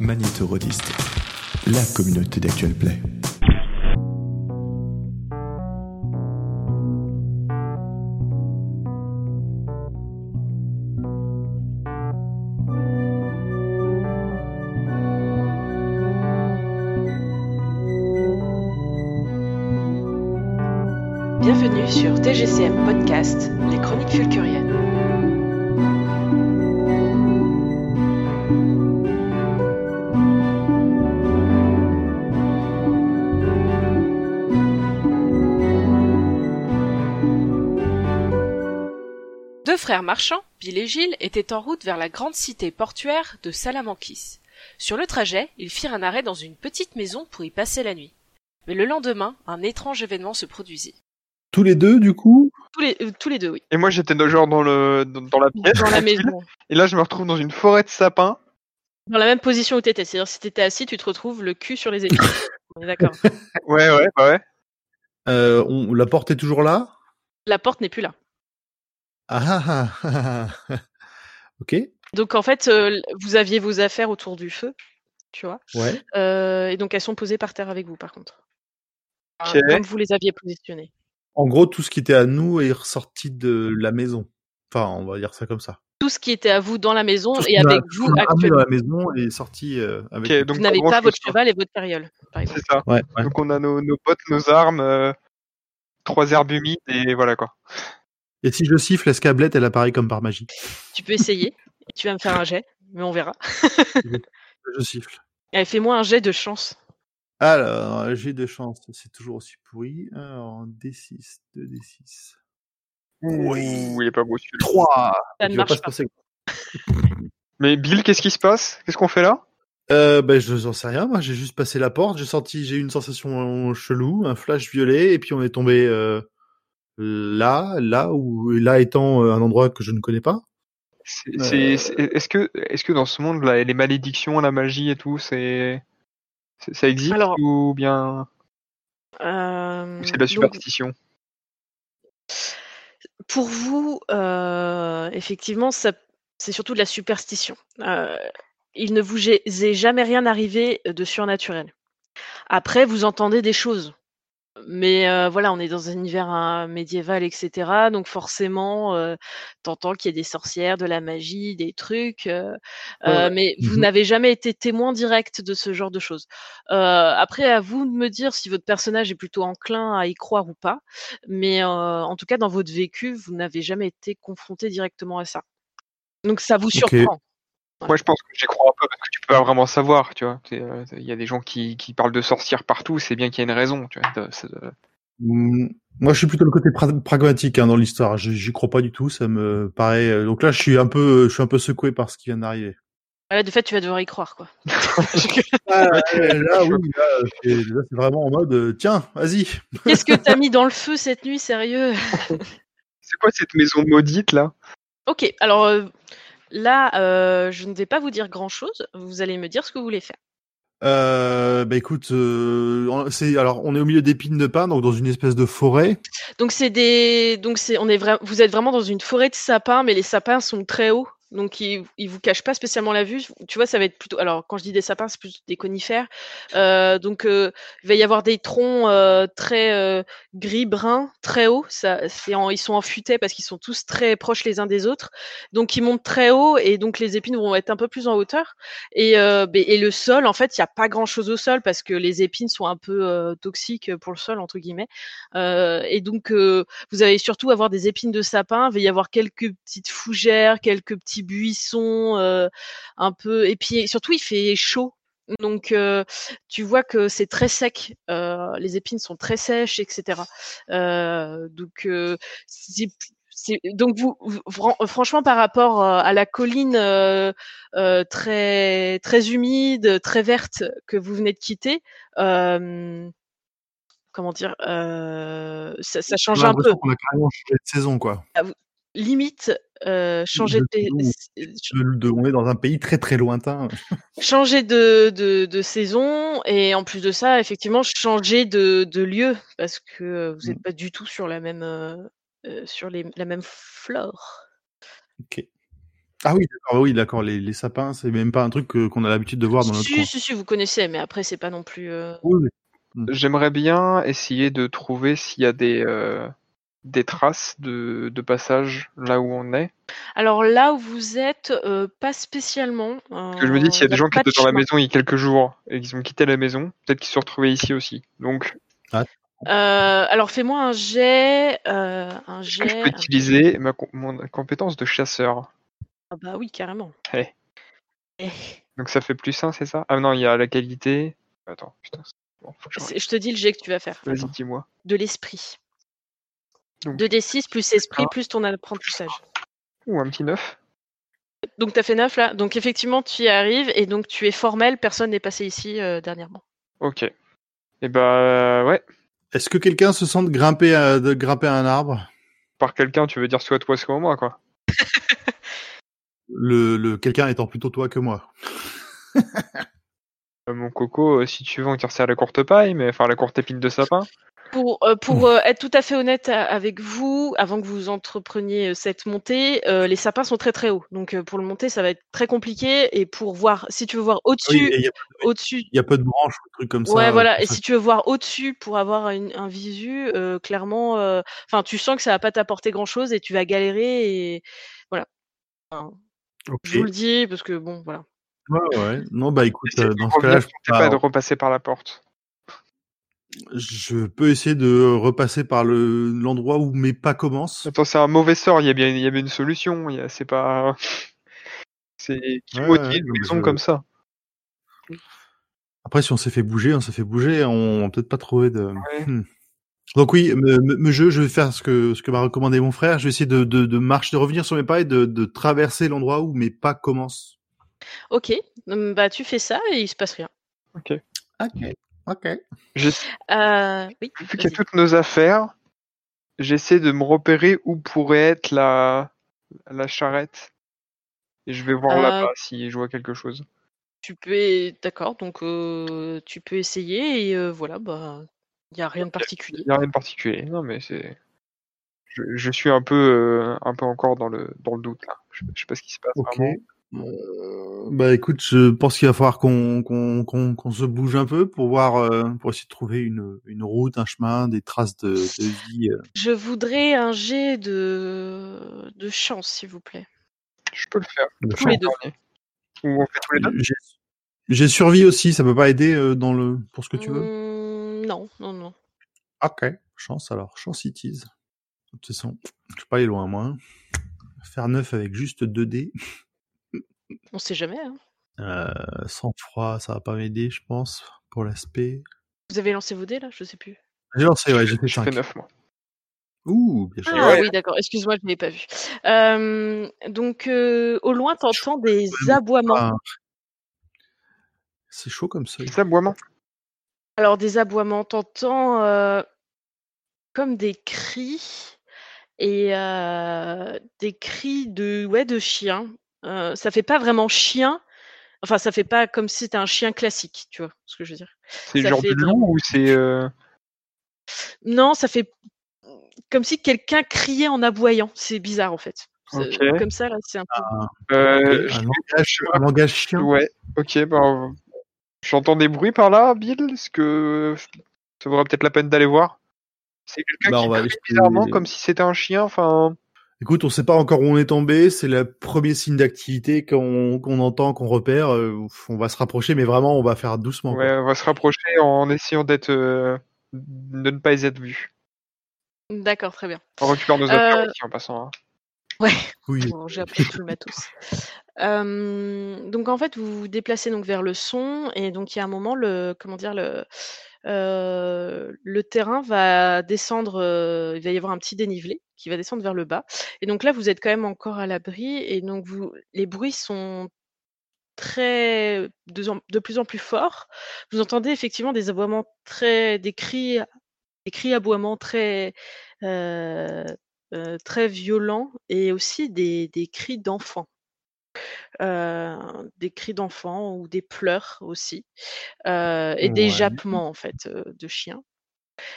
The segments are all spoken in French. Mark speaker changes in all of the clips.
Speaker 1: Magnétorodiste, la communauté d'Actual Play.
Speaker 2: Bienvenue sur TGCM Podcast, frères marchands, Bill et Gilles, étaient en route vers la grande cité portuaire de Salamankis. Sur le trajet, ils firent un arrêt dans une petite maison pour y passer la nuit. Mais le lendemain, un étrange événement se produisit.
Speaker 3: Tous les deux, du coup
Speaker 2: Tous les, euh, tous les deux, oui.
Speaker 4: Et moi, j'étais dans- genre dans le dans, dans la pièce.
Speaker 2: Dans la maison.
Speaker 4: Et là, je me retrouve dans une forêt de sapins.
Speaker 2: Dans la même position où t'étais. C'est-à-dire, si t'étais assis, tu te retrouves le cul sur les épaules. On est d'accord.
Speaker 4: Ouais, ouais, bah ouais.
Speaker 3: euh, on, La porte est toujours là?
Speaker 2: La porte n'est plus là.
Speaker 3: Ah ah ah ah. Ok,
Speaker 2: Donc, en fait, euh, vous aviez vos affaires autour du feu, tu vois.
Speaker 3: ouais.
Speaker 2: Euh, et donc, elles sont posées par terre avec vous, par contre.
Speaker 4: Ok.
Speaker 2: Comme vous les aviez positionnées.
Speaker 3: En gros, tout ce qui était à nous est ressorti de la maison. Enfin, on va dire ça comme ça.
Speaker 2: Tout ce qui était à vous dans la maison
Speaker 3: Tout
Speaker 2: et
Speaker 3: a-
Speaker 2: avec
Speaker 3: tout ce
Speaker 2: vous
Speaker 3: qu'on a ramené
Speaker 2: actuellement.
Speaker 3: dans la maison est sorti euh, avec.
Speaker 4: Ok, donc
Speaker 2: Vous n'avez pas votre cheval et votre carriole, par exemple.
Speaker 4: C'est ça.
Speaker 3: Ouais, ouais.
Speaker 4: Donc on a nos, nos potes, nos armes, euh, trois herbes humides et voilà quoi.
Speaker 3: Et si je siffle, l'escablette, elle apparaît comme par magie?
Speaker 2: Tu peux essayer. Et tu vas me faire un jet, mais on verra.
Speaker 3: Je siffle.
Speaker 2: Allez, fais-moi un jet de chance.
Speaker 3: Alors, j'ai de chance, c'est toujours aussi pourri. Alors, D6, 2D6.
Speaker 4: Ouh, il est pas beau celui-là.
Speaker 3: 3
Speaker 2: Ça ne marche pas.
Speaker 4: Mais Bill, qu'est-ce qui se passe? Qu'est-ce qu'on fait là?
Speaker 3: Euh, ben, je n'en sais rien. Moi, j'ai juste passé la porte. J'ai senti, j'ai eu une sensation chelou, un flash violet, et puis on est tombé euh, là, là où là étant euh, un endroit que je ne connais pas.
Speaker 4: C'est- Est-ce que, est-ce que dans ce monde, là, les malédictions, la magie et tout, c'est, ça existe
Speaker 2: Alors,
Speaker 4: ou bien
Speaker 2: Euh,
Speaker 4: c'est de la
Speaker 2: donc,
Speaker 4: superstition?
Speaker 2: pour vous, euh, effectivement, c'est surtout de la superstition. Euh, il ne vous est jamais rien arrivé de surnaturel. Après, vous entendez des choses. Mais euh, voilà, on est dans un univers hein, médiéval, etc. Donc forcément, euh, t'entends qu'il y a des sorcières, de la magie, des trucs. euh,
Speaker 3: Ouais,
Speaker 2: mais vous
Speaker 3: Mhm.
Speaker 2: n'avez jamais été témoin direct de ce genre de choses. Après, à vous de me dire si votre personnage est plutôt enclin à y croire ou pas. Mais en tout cas, dans votre vécu, vous n'avez jamais été confronté directement à ça. Donc ça vous surprend.
Speaker 4: Moi, je pense que j'y crois un peu parce que tu peux pas vraiment savoir, tu vois. C'est, euh, Il y a des gens qui, qui parlent de sorcières partout, c'est bien qu'il y a une raison, tu vois. de- de-
Speaker 3: Mm, Moi, je suis plutôt le côté pra- pragmatique hein, dans l'histoire. Je- J'y crois pas du tout. Ça me paraît. euh, Donc là, je suis un peu, je suis un peu secoué par ce qui vient d'arriver.
Speaker 2: Voilà, de fait, tu vas devoir y croire, quoi.
Speaker 3: Ah, là, oui, là, c'est là, c'est vraiment en mode, euh, tiens, vas-y.
Speaker 2: Qu'est-ce que t'as mis dans le feu cette nuit, sérieux?
Speaker 4: C'est quoi cette maison maudite là?
Speaker 2: Ok, alors euh, là, euh, je ne vais pas vous dire grand-chose. Vous allez me dire ce que vous voulez faire.
Speaker 3: Euh, bah écoute, euh, c'est alors on est au milieu d'épines de pin, donc dans une espèce de forêt.
Speaker 2: Donc c'est des, donc c'est, on est vous êtes vraiment dans une forêt de sapins, mais les sapins sont très hauts, donc ils, ils vous cachent pas spécialement la vue. Tu vois, ça va être plutôt, alors quand je dis des sapins, c'est plutôt des conifères. Euh, donc euh, il va y avoir des troncs euh, très euh, gris brun, très hauts. Ils sont en futaie parce qu'ils sont tous très proches les uns des autres. Donc ils montent très haut et donc les épines vont être un peu plus en hauteur. Et, ben, et le sol, en fait, il n'y a pas grand chose au sol parce que les épines sont un peu toxiques pour le sol entre guillemets. Et donc, vous allez surtout avoir des épines de sapin. Il va y avoir quelques petites fougères, quelques petits buissons, euh, un peu. Et puis, surtout, il fait chaud. Donc, euh, tu vois que c'est très sec. Euh, les épines sont très sèches, etc. Euh, donc, c'est donc vous, vous- fran- franchement par rapport à la colline euh, euh, très très humide, très verte que vous venez de quitter, euh, comment dire, ça, ça change un peu.
Speaker 3: a carrément changé de saison, quoi.
Speaker 2: Limite, euh, changer de,
Speaker 3: De- de- on est dans un pays très très lointain.
Speaker 2: changer de, de, de saison et en plus de ça, effectivement, changer de, de lieu parce que euh, vous n'êtes
Speaker 3: Mm.
Speaker 2: pas du tout sur la même euh, euh, sur les, la même flore.
Speaker 3: Ok. Ah oui, d'accord, oui, d'accord. Les, les sapins, c'est même pas un truc que- qu'on a l'habitude de voir dans notre
Speaker 2: Si,
Speaker 3: coin.
Speaker 2: si, si, vous connaissez, mais après, c'est pas non plus. euh,
Speaker 3: Oui, oui.
Speaker 4: J'aimerais bien essayer de trouver s'il y a des, euh, des traces de, de passage là où on est?
Speaker 2: Alors là où vous êtes, euh, pas spécialement.
Speaker 4: Parce que je me dis, s'il y a
Speaker 2: euh,
Speaker 4: des gens qui étaient dans la maison il y a quelques jours et qu'ils ont quitté la maison, peut-être qu'ils se sont retrouvés ici aussi. Donc,
Speaker 2: Euh, alors fais-moi un jet, euh, un
Speaker 4: que je
Speaker 2: jet.
Speaker 4: peux
Speaker 2: un-
Speaker 4: utiliser ma, mon compétence de chasseur?
Speaker 2: Ah bah oui, carrément.
Speaker 4: Eh.
Speaker 2: Eh.
Speaker 4: Donc ça fait plus 1, c'est ça? Ah non, il y a la qualité. Attends, putain. c'est- Bon, faut que je
Speaker 2: Je te dis le jet que tu vas faire.
Speaker 4: Vas-y, dis-moi.
Speaker 2: De l'esprit.
Speaker 4: Donc-
Speaker 2: 2d6 plus esprit
Speaker 4: Ah.
Speaker 2: plus ton apprentissage.
Speaker 4: Ou un petit 9.
Speaker 2: Donc t'as fait 9 là. Donc effectivement tu y arrives et donc tu es formel, personne n'est passé ici euh, dernièrement.
Speaker 4: Ok. Et bah ouais.
Speaker 3: Est-ce que quelqu'un se sent de grimper à, de grimper à un arbre?
Speaker 4: Par quelqu'un, tu veux dire soit toi, soit moi, quoi.
Speaker 3: Le, le quelqu'un étant plutôt toi que moi.
Speaker 4: Euh, mon coco, euh, si tu veux, on tire ça à la courte paille, mais enfin la courte épine de sapin.
Speaker 2: Pour, euh, pour euh, être tout à fait honnête avec vous, avant que vous entrepreniez euh, cette montée, euh, les sapins sont très très hauts. Donc euh, pour le monter, ça va être très compliqué. Et pour voir, si tu veux voir au-dessus,
Speaker 3: et il y a,
Speaker 2: au-dessus,
Speaker 3: il y a peu de branches, ou des trucs comme ça.
Speaker 2: ouais voilà. Et si tu veux voir au-dessus pour avoir une- un visu, euh, clairement, euh, enfin tu sens que ça va pas t'apporter grand-chose et tu vas galérer. Et voilà. Enfin. Je vous le dis parce que bon, voilà.
Speaker 3: Ouais, ouais. Non, bah écoute, dans ce cas-là, je,
Speaker 4: tentez pas de repasser par la porte.
Speaker 3: Je peux essayer de repasser par le l'endroit où mes pas commencent.
Speaker 4: Attends, c'est un mauvais sort, il y a bien, il y a bien une solution. il y a- C'est pas. C'est qui
Speaker 3: Ouais,
Speaker 4: maudit
Speaker 3: ouais,
Speaker 4: une
Speaker 3: non, mais
Speaker 4: maison
Speaker 3: je-
Speaker 4: comme ça.
Speaker 3: Après, si on s'est fait bouger, on s'est fait bouger, on va peut-être pas trouver de.
Speaker 4: Ouais.
Speaker 3: Hmm. Donc oui, me, me- me jeu, je vais faire ce que ce que m'a recommandé mon frère. Je vais essayer de de, de marcher, de revenir sur mes pas et de, de traverser l'endroit où mes pas commencent.
Speaker 2: Ok, bah tu fais ça et il se passe rien.
Speaker 3: Ok. Ok.
Speaker 4: J'ai-
Speaker 2: Euh, oui.
Speaker 4: Vu qu'il y a toutes nos affaires, j'essaie de me repérer où pourrait être la, la charrette. Et je vais voir
Speaker 2: Euh,
Speaker 4: là-bas si je vois quelque chose.
Speaker 2: Tu peux, d'accord, donc euh, tu peux essayer et euh, voilà, bah il y a rien de particulier.
Speaker 4: Il n'y a rien de particulier. Non, mais c'est. Je, je suis un peu, euh, un peu encore dans le, dans le doute là. Je, je sais pas ce qui se passe.
Speaker 3: Ok.
Speaker 4: vraiment.
Speaker 3: Euh, bah écoute, je pense qu'il va falloir qu'on qu'on qu'on qu'on se bouge un peu pour voir, euh, pour essayer de trouver une une route, un chemin, des traces de, de vie. euh.
Speaker 2: Je voudrais un jet de, de chance, s'il vous plaît.
Speaker 4: Je peux le faire.
Speaker 3: de
Speaker 2: Tous les
Speaker 3: chance.
Speaker 2: deux.
Speaker 4: Ou on fait tous les deux?
Speaker 3: J'ai j'ai survie aussi, ça peut pas aider euh, dans le pour ce que tu veux?
Speaker 2: Hum, non, non, non.
Speaker 3: Ok. Chance alors, chance it is. De toute façon, je suis pas aller loin moi. Faire neuf avec juste 2 dés.
Speaker 2: On sait jamais. hein.
Speaker 3: Euh, sans froid, ça va pas m'aider, je pense, pour l'aspect.
Speaker 2: Vous avez lancé vos dés là? Je sais plus.
Speaker 3: J'ai lancé, ouais, j'ai fait
Speaker 4: Je fais
Speaker 3: 5.
Speaker 4: 9 moi.
Speaker 3: Ouh, bien joué.
Speaker 2: Ah
Speaker 4: ouais.
Speaker 2: oui, d'accord. Excuse-moi, je ne l'ai pas vu. Euh, donc euh, au loin, t'entends des aboiements.
Speaker 3: Ah. C'est chaud comme ça.
Speaker 4: Les aboiements?
Speaker 2: Alors des aboiements, t'entends euh, comme des cris et euh, des cris de ouais de chiens. Euh, ça fait pas vraiment chien. Enfin, ça fait pas comme si c'était un chien classique, tu vois ce que je veux dire.
Speaker 4: C'est genre
Speaker 2: fait
Speaker 4: du
Speaker 2: vraiment-
Speaker 4: ou c'est. euh,
Speaker 2: Non, ça fait comme si quelqu'un criait en aboyant. C'est bizarre en fait. Comme ça là, c'est un peu.
Speaker 4: euh,
Speaker 3: Ok,
Speaker 4: je-
Speaker 3: un, langage, un langage chien.
Speaker 4: Ouais, ok, ben. J'entends des bruits par là, Bill. Est-ce que ça vaudrait peut-être la peine d'aller voir? C'est quelqu'un
Speaker 3: Bah,
Speaker 4: qui crie bizarrement comme si c'était un chien, enfin.
Speaker 3: Écoute, on sait pas encore où on est tombé. C'est le premier signe d'activité qu'on entend, qu'on repère. Euh, on va se rapprocher, mais vraiment, on va faire doucement.
Speaker 4: Ouais, on va se rapprocher en essayant d'être. euh, de ne pas être vu.
Speaker 2: D'accord, très bien.
Speaker 4: On récupère nos
Speaker 2: Euh,
Speaker 4: affaires aussi en passant. hein.
Speaker 2: Ouais.
Speaker 3: Oui.
Speaker 2: Bon, j'ai appris tout le matos. Euh, donc en fait, vous vous déplacez donc vers le son et donc il y a un moment le comment dire le le terrain va descendre, il va y avoir un petit dénivelé qui va descendre vers le bas et donc là vous êtes quand même encore à l'abri et donc vous les bruits sont très de, plus en plus forts. Vous entendez effectivement des aboiements très des cris des cris aboiements très très violents et aussi des cris d'enfants. Euh, des cris d'enfants ou des pleurs aussi. Euh, et des
Speaker 3: Ouais.
Speaker 2: jappements en fait euh, de chiens.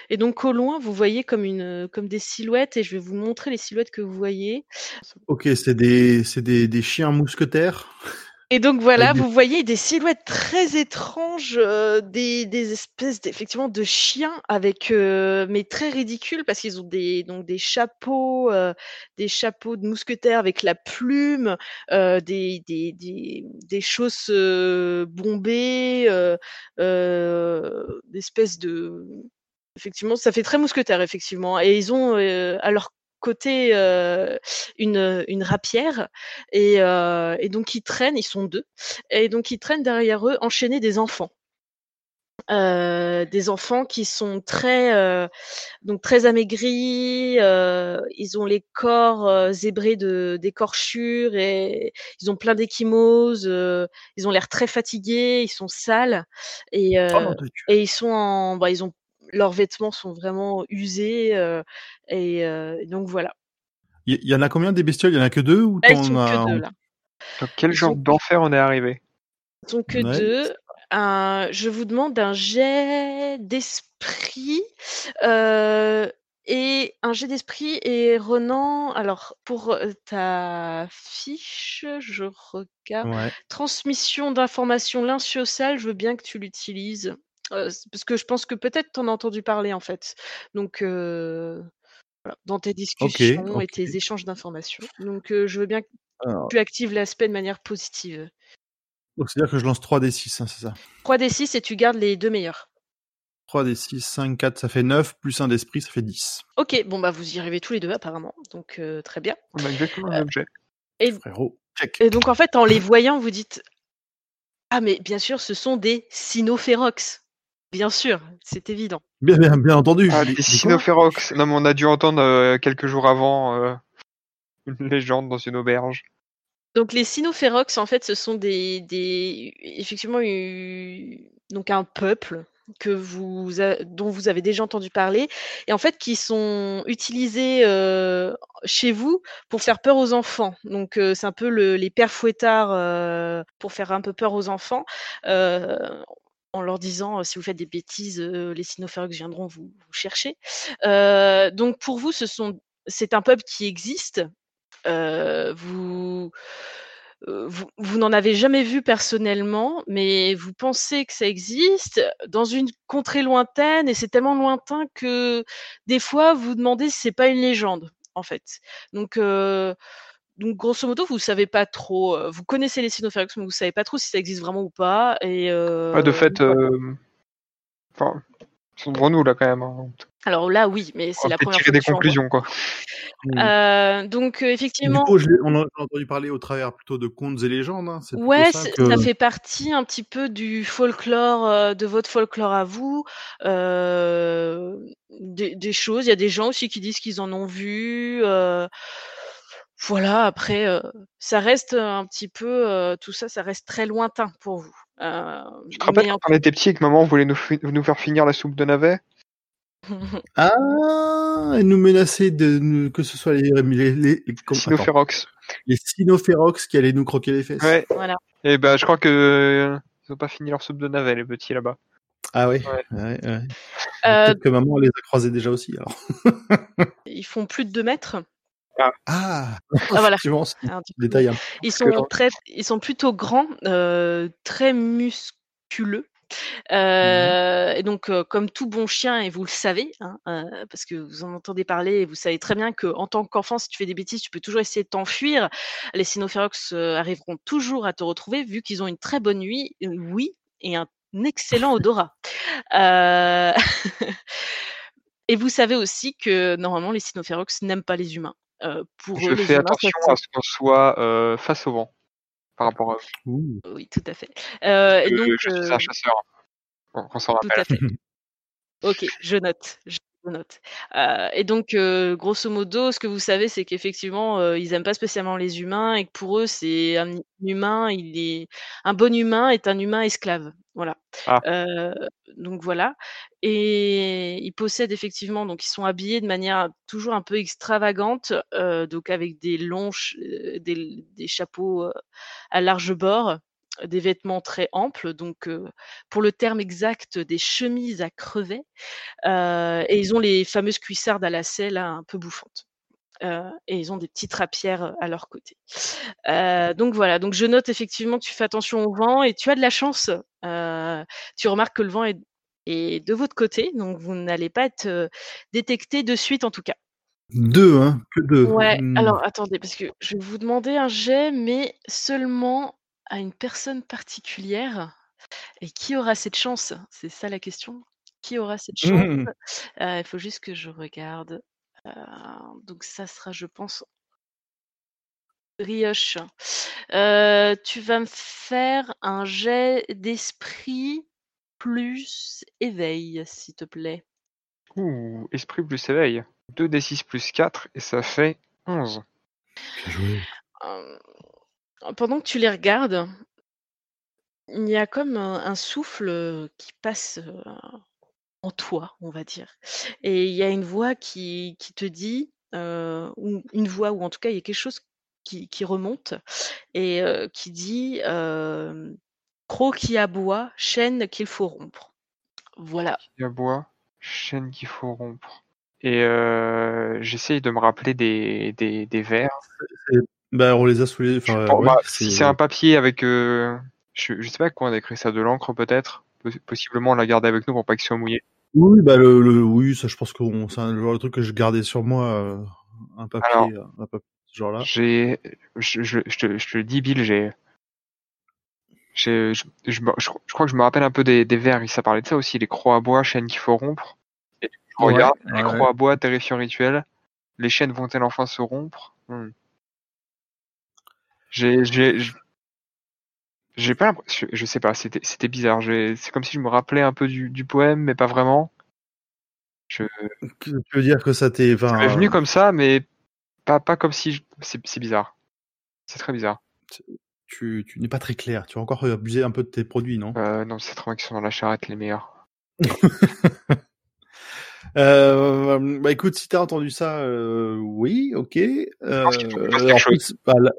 Speaker 2: Et donc au loin, vous voyez comme une comme des silhouettes et je vais vous montrer les silhouettes que vous voyez.
Speaker 3: Ok, c'est des, c'est des, des chiens mousquetaires?
Speaker 2: Et donc voilà, vous voyez des silhouettes très étranges, euh, des, des espèces d'effectivement de chiens avec euh, mais très ridicules parce qu'ils ont des donc des chapeaux, euh, des chapeaux de mousquetaires avec la plume, euh, des des des des chausses euh, bombées, euh, euh, des espèces de effectivement ça fait très mousquetaire effectivement. Et ils ont euh, à leur côté euh, une une rapière et, et donc ils traînent, ils sont deux, et donc ils traînent derrière eux enchaînés des enfants. Euh, des enfants qui sont très euh, donc très amaigris, euh, ils ont les corps zébrés de d'écorchures et ils ont plein d'échymoses, ils ont l'air très fatigués, ils sont sales et
Speaker 3: Oh,
Speaker 2: et ils sont en bah, ils ont leurs vêtements sont vraiment usés euh, et euh, donc voilà.
Speaker 3: Il y, y en a combien des bestioles? Il y en a que deux ou
Speaker 2: Là, ils
Speaker 3: t'en
Speaker 2: sont
Speaker 3: as-
Speaker 2: que deux là.
Speaker 4: Dans quel
Speaker 2: Ils
Speaker 4: genre
Speaker 2: sont-
Speaker 4: d'enfer on est arrivé?
Speaker 2: Ils sont que
Speaker 3: Ouais.
Speaker 2: deux. Un, je vous demande un jet d'esprit euh, et un jet d'esprit et Renan. Alors pour ta fiche, je regarde
Speaker 3: Ouais.
Speaker 2: transmission d'informations sociale. Je veux bien que tu l'utilises euh, parce que je pense que peut-être t'en as entendu parler en fait. Donc euh, voilà, dans tes discussions et tes échanges d'informations. Donc euh, je veux bien que
Speaker 3: Alors,
Speaker 2: tu actives l'aspect de manière positive.
Speaker 3: donc c'est-à-dire que je lance 3 des 6, hein, c'est ça?
Speaker 2: 3 des 6 et tu gardes les deux meilleurs.
Speaker 3: 3 des 6, 5, 4, ça fait 9, plus un d'esprit, ça fait 10.
Speaker 2: Ok, bon bah vous y arrivez tous les deux apparemment, donc euh, très bien.
Speaker 4: On a exactement le même jet.
Speaker 2: Et,
Speaker 3: Frérot, check.
Speaker 2: et donc en fait en les voyant vous dites ah mais bien sûr ce sont des cynophérox. Bien sûr, c'est évident.
Speaker 3: Bien, bien, bien entendu.
Speaker 4: Ah,
Speaker 3: quoi
Speaker 4: cynophérox. Non, mais on a dû entendre euh, quelques jours avant euh, une légende dans une auberge.
Speaker 2: Donc les cynophérox en fait ce sont des, des effectivement donc un peuple que vous a- dont vous avez déjà entendu parler et en fait qui sont utilisés euh, chez vous pour faire peur aux enfants. Donc euh, c'est un peu le- les pères fouettards euh, pour faire un peu peur aux enfants. En leur disant si vous faites des bêtises, les cynophérox viendront vous, chercher. Donc pour vous, c'est un peuple qui existe. Vous n'en avez jamais vu personnellement, mais vous pensez que ça existe dans une contrée lointaine, et c'est tellement lointain que des fois vous demandez si c'est pas une légende, en fait. Donc, donc grosso modo, vous savez pas trop. euh, Vous connaissez les cynophérox, mais vous savez pas trop si ça existe vraiment ou pas. Et euh,
Speaker 4: Ouais, de fait, euh, enfin, sont nous là quand même. hein.
Speaker 2: alors là, oui, mais c'est la première
Speaker 4: tirer
Speaker 2: fois
Speaker 4: des conclusions quoi.
Speaker 2: Euh, donc euh,
Speaker 3: Du
Speaker 2: effectivement,
Speaker 3: coup, on a entendu parler au travers plutôt de contes et légendes. Hein.
Speaker 2: Ouais,
Speaker 3: ça
Speaker 2: c'est-
Speaker 3: que...
Speaker 2: ça fait partie un petit peu du folklore, euh, de votre folklore à vous. euh, des, des choses. Il y a des gens aussi qui disent qu'ils en ont vu. euh, voilà, après, euh, ça reste un petit peu, euh, tout ça, ça reste très lointain pour vous. Euh,
Speaker 4: Tu te
Speaker 2: en-
Speaker 4: quand on était petits et que maman voulait nous, nous faire finir la soupe de navet?
Speaker 3: Ah, elle nous menaçait de nous- que ce soit les, les, les,
Speaker 4: Cynophérox.
Speaker 3: les cynophérox qui allaient nous croquer les fesses.
Speaker 4: Ouais.
Speaker 2: voilà.
Speaker 4: Et ben je crois que euh, ils ont pas fini leur soupe de navet les petits là-bas.
Speaker 3: Ah ouais.
Speaker 4: Ouais.
Speaker 3: ouais, ouais.
Speaker 2: Euh,
Speaker 3: Peut-être que maman les a croisés déjà aussi. Alors.
Speaker 2: ils font plus de 2 mètres.
Speaker 3: Ah,
Speaker 2: Ah, voilà. Alors, coup,
Speaker 3: détail. hein.
Speaker 2: Ils sont très, ils sont plutôt grands, euh, très musculeux. Euh, Et donc, euh, comme tout bon chien, et vous le savez, hein, euh, parce que vous en entendez parler, et vous savez très bien que en tant qu'enfant, si tu fais des bêtises, tu peux toujours essayer de t'enfuir. Les cynophérox euh, arriveront toujours à te retrouver, vu qu'ils ont une très bonne nuit, euh, oui, et un excellent odorat. Euh, et vous savez aussi que normalement, les cynophérox n'aiment pas les humains. Euh, pour
Speaker 4: Je
Speaker 2: eux, les
Speaker 4: fais
Speaker 2: humains,
Speaker 4: attention à ce qu'on soit euh, face au vent par rapport à eux.
Speaker 3: Ouh.
Speaker 2: Oui, tout à fait. Euh,
Speaker 4: Euh,
Speaker 2: donc,
Speaker 4: je suis
Speaker 2: euh,
Speaker 4: un chasseur. On, on s'en
Speaker 2: tout
Speaker 4: rappelle.
Speaker 2: à fait. Ok, je note. Je note. Euh, et donc, euh, grosso modo, ce que vous savez, c'est qu'effectivement, euh, ils aiment pas spécialement les humains et que pour eux, c'est un humain. Il est un bon humain est un humain esclave. Voilà.
Speaker 4: Ah.
Speaker 2: Donc voilà. Et ils possèdent effectivement, donc ils sont habillés de manière toujours un peu extravagante, donc avec des longs, des, des chapeaux à large bord. Des vêtements très amples, donc euh, pour le terme exact, des chemises à crevets, euh, et ils ont les fameuses cuissardes à lacets là, un peu bouffantes. Euh, et ils ont des petites rapières à leur côté. donc voilà, donc je note effectivement que tu fais attention au vent et tu as de la chance. tu remarques que le vent est, est, de votre côté, donc vous n'allez pas être détecté de suite en tout cas.
Speaker 3: Deux, hein, que deux.
Speaker 2: Ouais,
Speaker 3: Hmm.
Speaker 2: alors attendez, parce que je vais vous demander un jet, mais seulement à une personne particulière. Et qui aura cette chance? C'est ça la question. Qui aura cette chance?
Speaker 3: Mhm.
Speaker 2: Euh, Il faut juste que je regarde. Euh, donc ça sera, je pense, Brioche. Euh, tu vas me faire un jet d'esprit plus éveil, s'il te plaît.
Speaker 4: Ouh, esprit plus éveil. 2d6 plus 4 et ça fait 11.
Speaker 3: Bien joué.
Speaker 2: Euh, pendant que tu les regardes, il y a comme un, un souffle euh, qui passe euh, en toi, on va dire. Et il y a une voix qui, qui te dit, euh, ou une voix, ou en tout cas, il y a quelque chose qui, qui remonte et euh, qui dit euh, Croc qui aboie, chaîne qu'il faut rompre. Voilà.
Speaker 4: Il y a bois, chaîne qu'il faut rompre. Et euh, j'essaye de me rappeler des, des, des vers.
Speaker 3: Bah, on les a sous les. Enfin,
Speaker 4: Bon,
Speaker 3: ouais,
Speaker 4: bah, si c'est un papier avec, euh, je, je sais pas quoi, on a écrit ça de l'encre peut-être. Poss- Possiblement on l'a gardé avec nous pour pas qu'il soit mouillé.
Speaker 3: Oui, bah le, le- oui, ça, je pense que on- c'est un- genre de truc que je gardais sur moi, euh, un papier,
Speaker 4: Alors,
Speaker 3: un papier de ce genre-là.
Speaker 4: J'ai, je, je, je te, je te le dis, Bill, j'ai, j'ai, je, je, je- je crois que je me rappelle un peu des, des vers. Ça parlait de ça aussi, les croix à bois, chaînes qu'il faut rompre. Et je regarde,
Speaker 3: ouais,
Speaker 4: les
Speaker 3: ouais.
Speaker 4: croix à bois, terrifiant rituel. Les chaînes vont-elles enfin se rompre? Hmm. J'ai, j'ai, je- j'ai pas l'impression, je, je sais pas, c'était, c'était bizarre. J'ai, c'est comme si je me rappelais un peu du, du poème, mais pas vraiment. Je,
Speaker 3: Tu veux dire que ça t'est, enfin,
Speaker 4: venu comme ça, mais pas, pas comme si, je- c'est, c'est bizarre. C'est très bizarre.
Speaker 3: tu, tu n'es pas très clair. Tu as encore abusé un peu de tes produits, non?
Speaker 4: Euh, non, c'est trop qui sont dans la charrette les meilleurs.
Speaker 3: euh, Bah écoute, si t'as entendu ça, euh, oui, ok. Euh,
Speaker 4: pense qu'il faut qu'on fasse quelque
Speaker 3: en
Speaker 4: chose.
Speaker 3: plus, bah, là,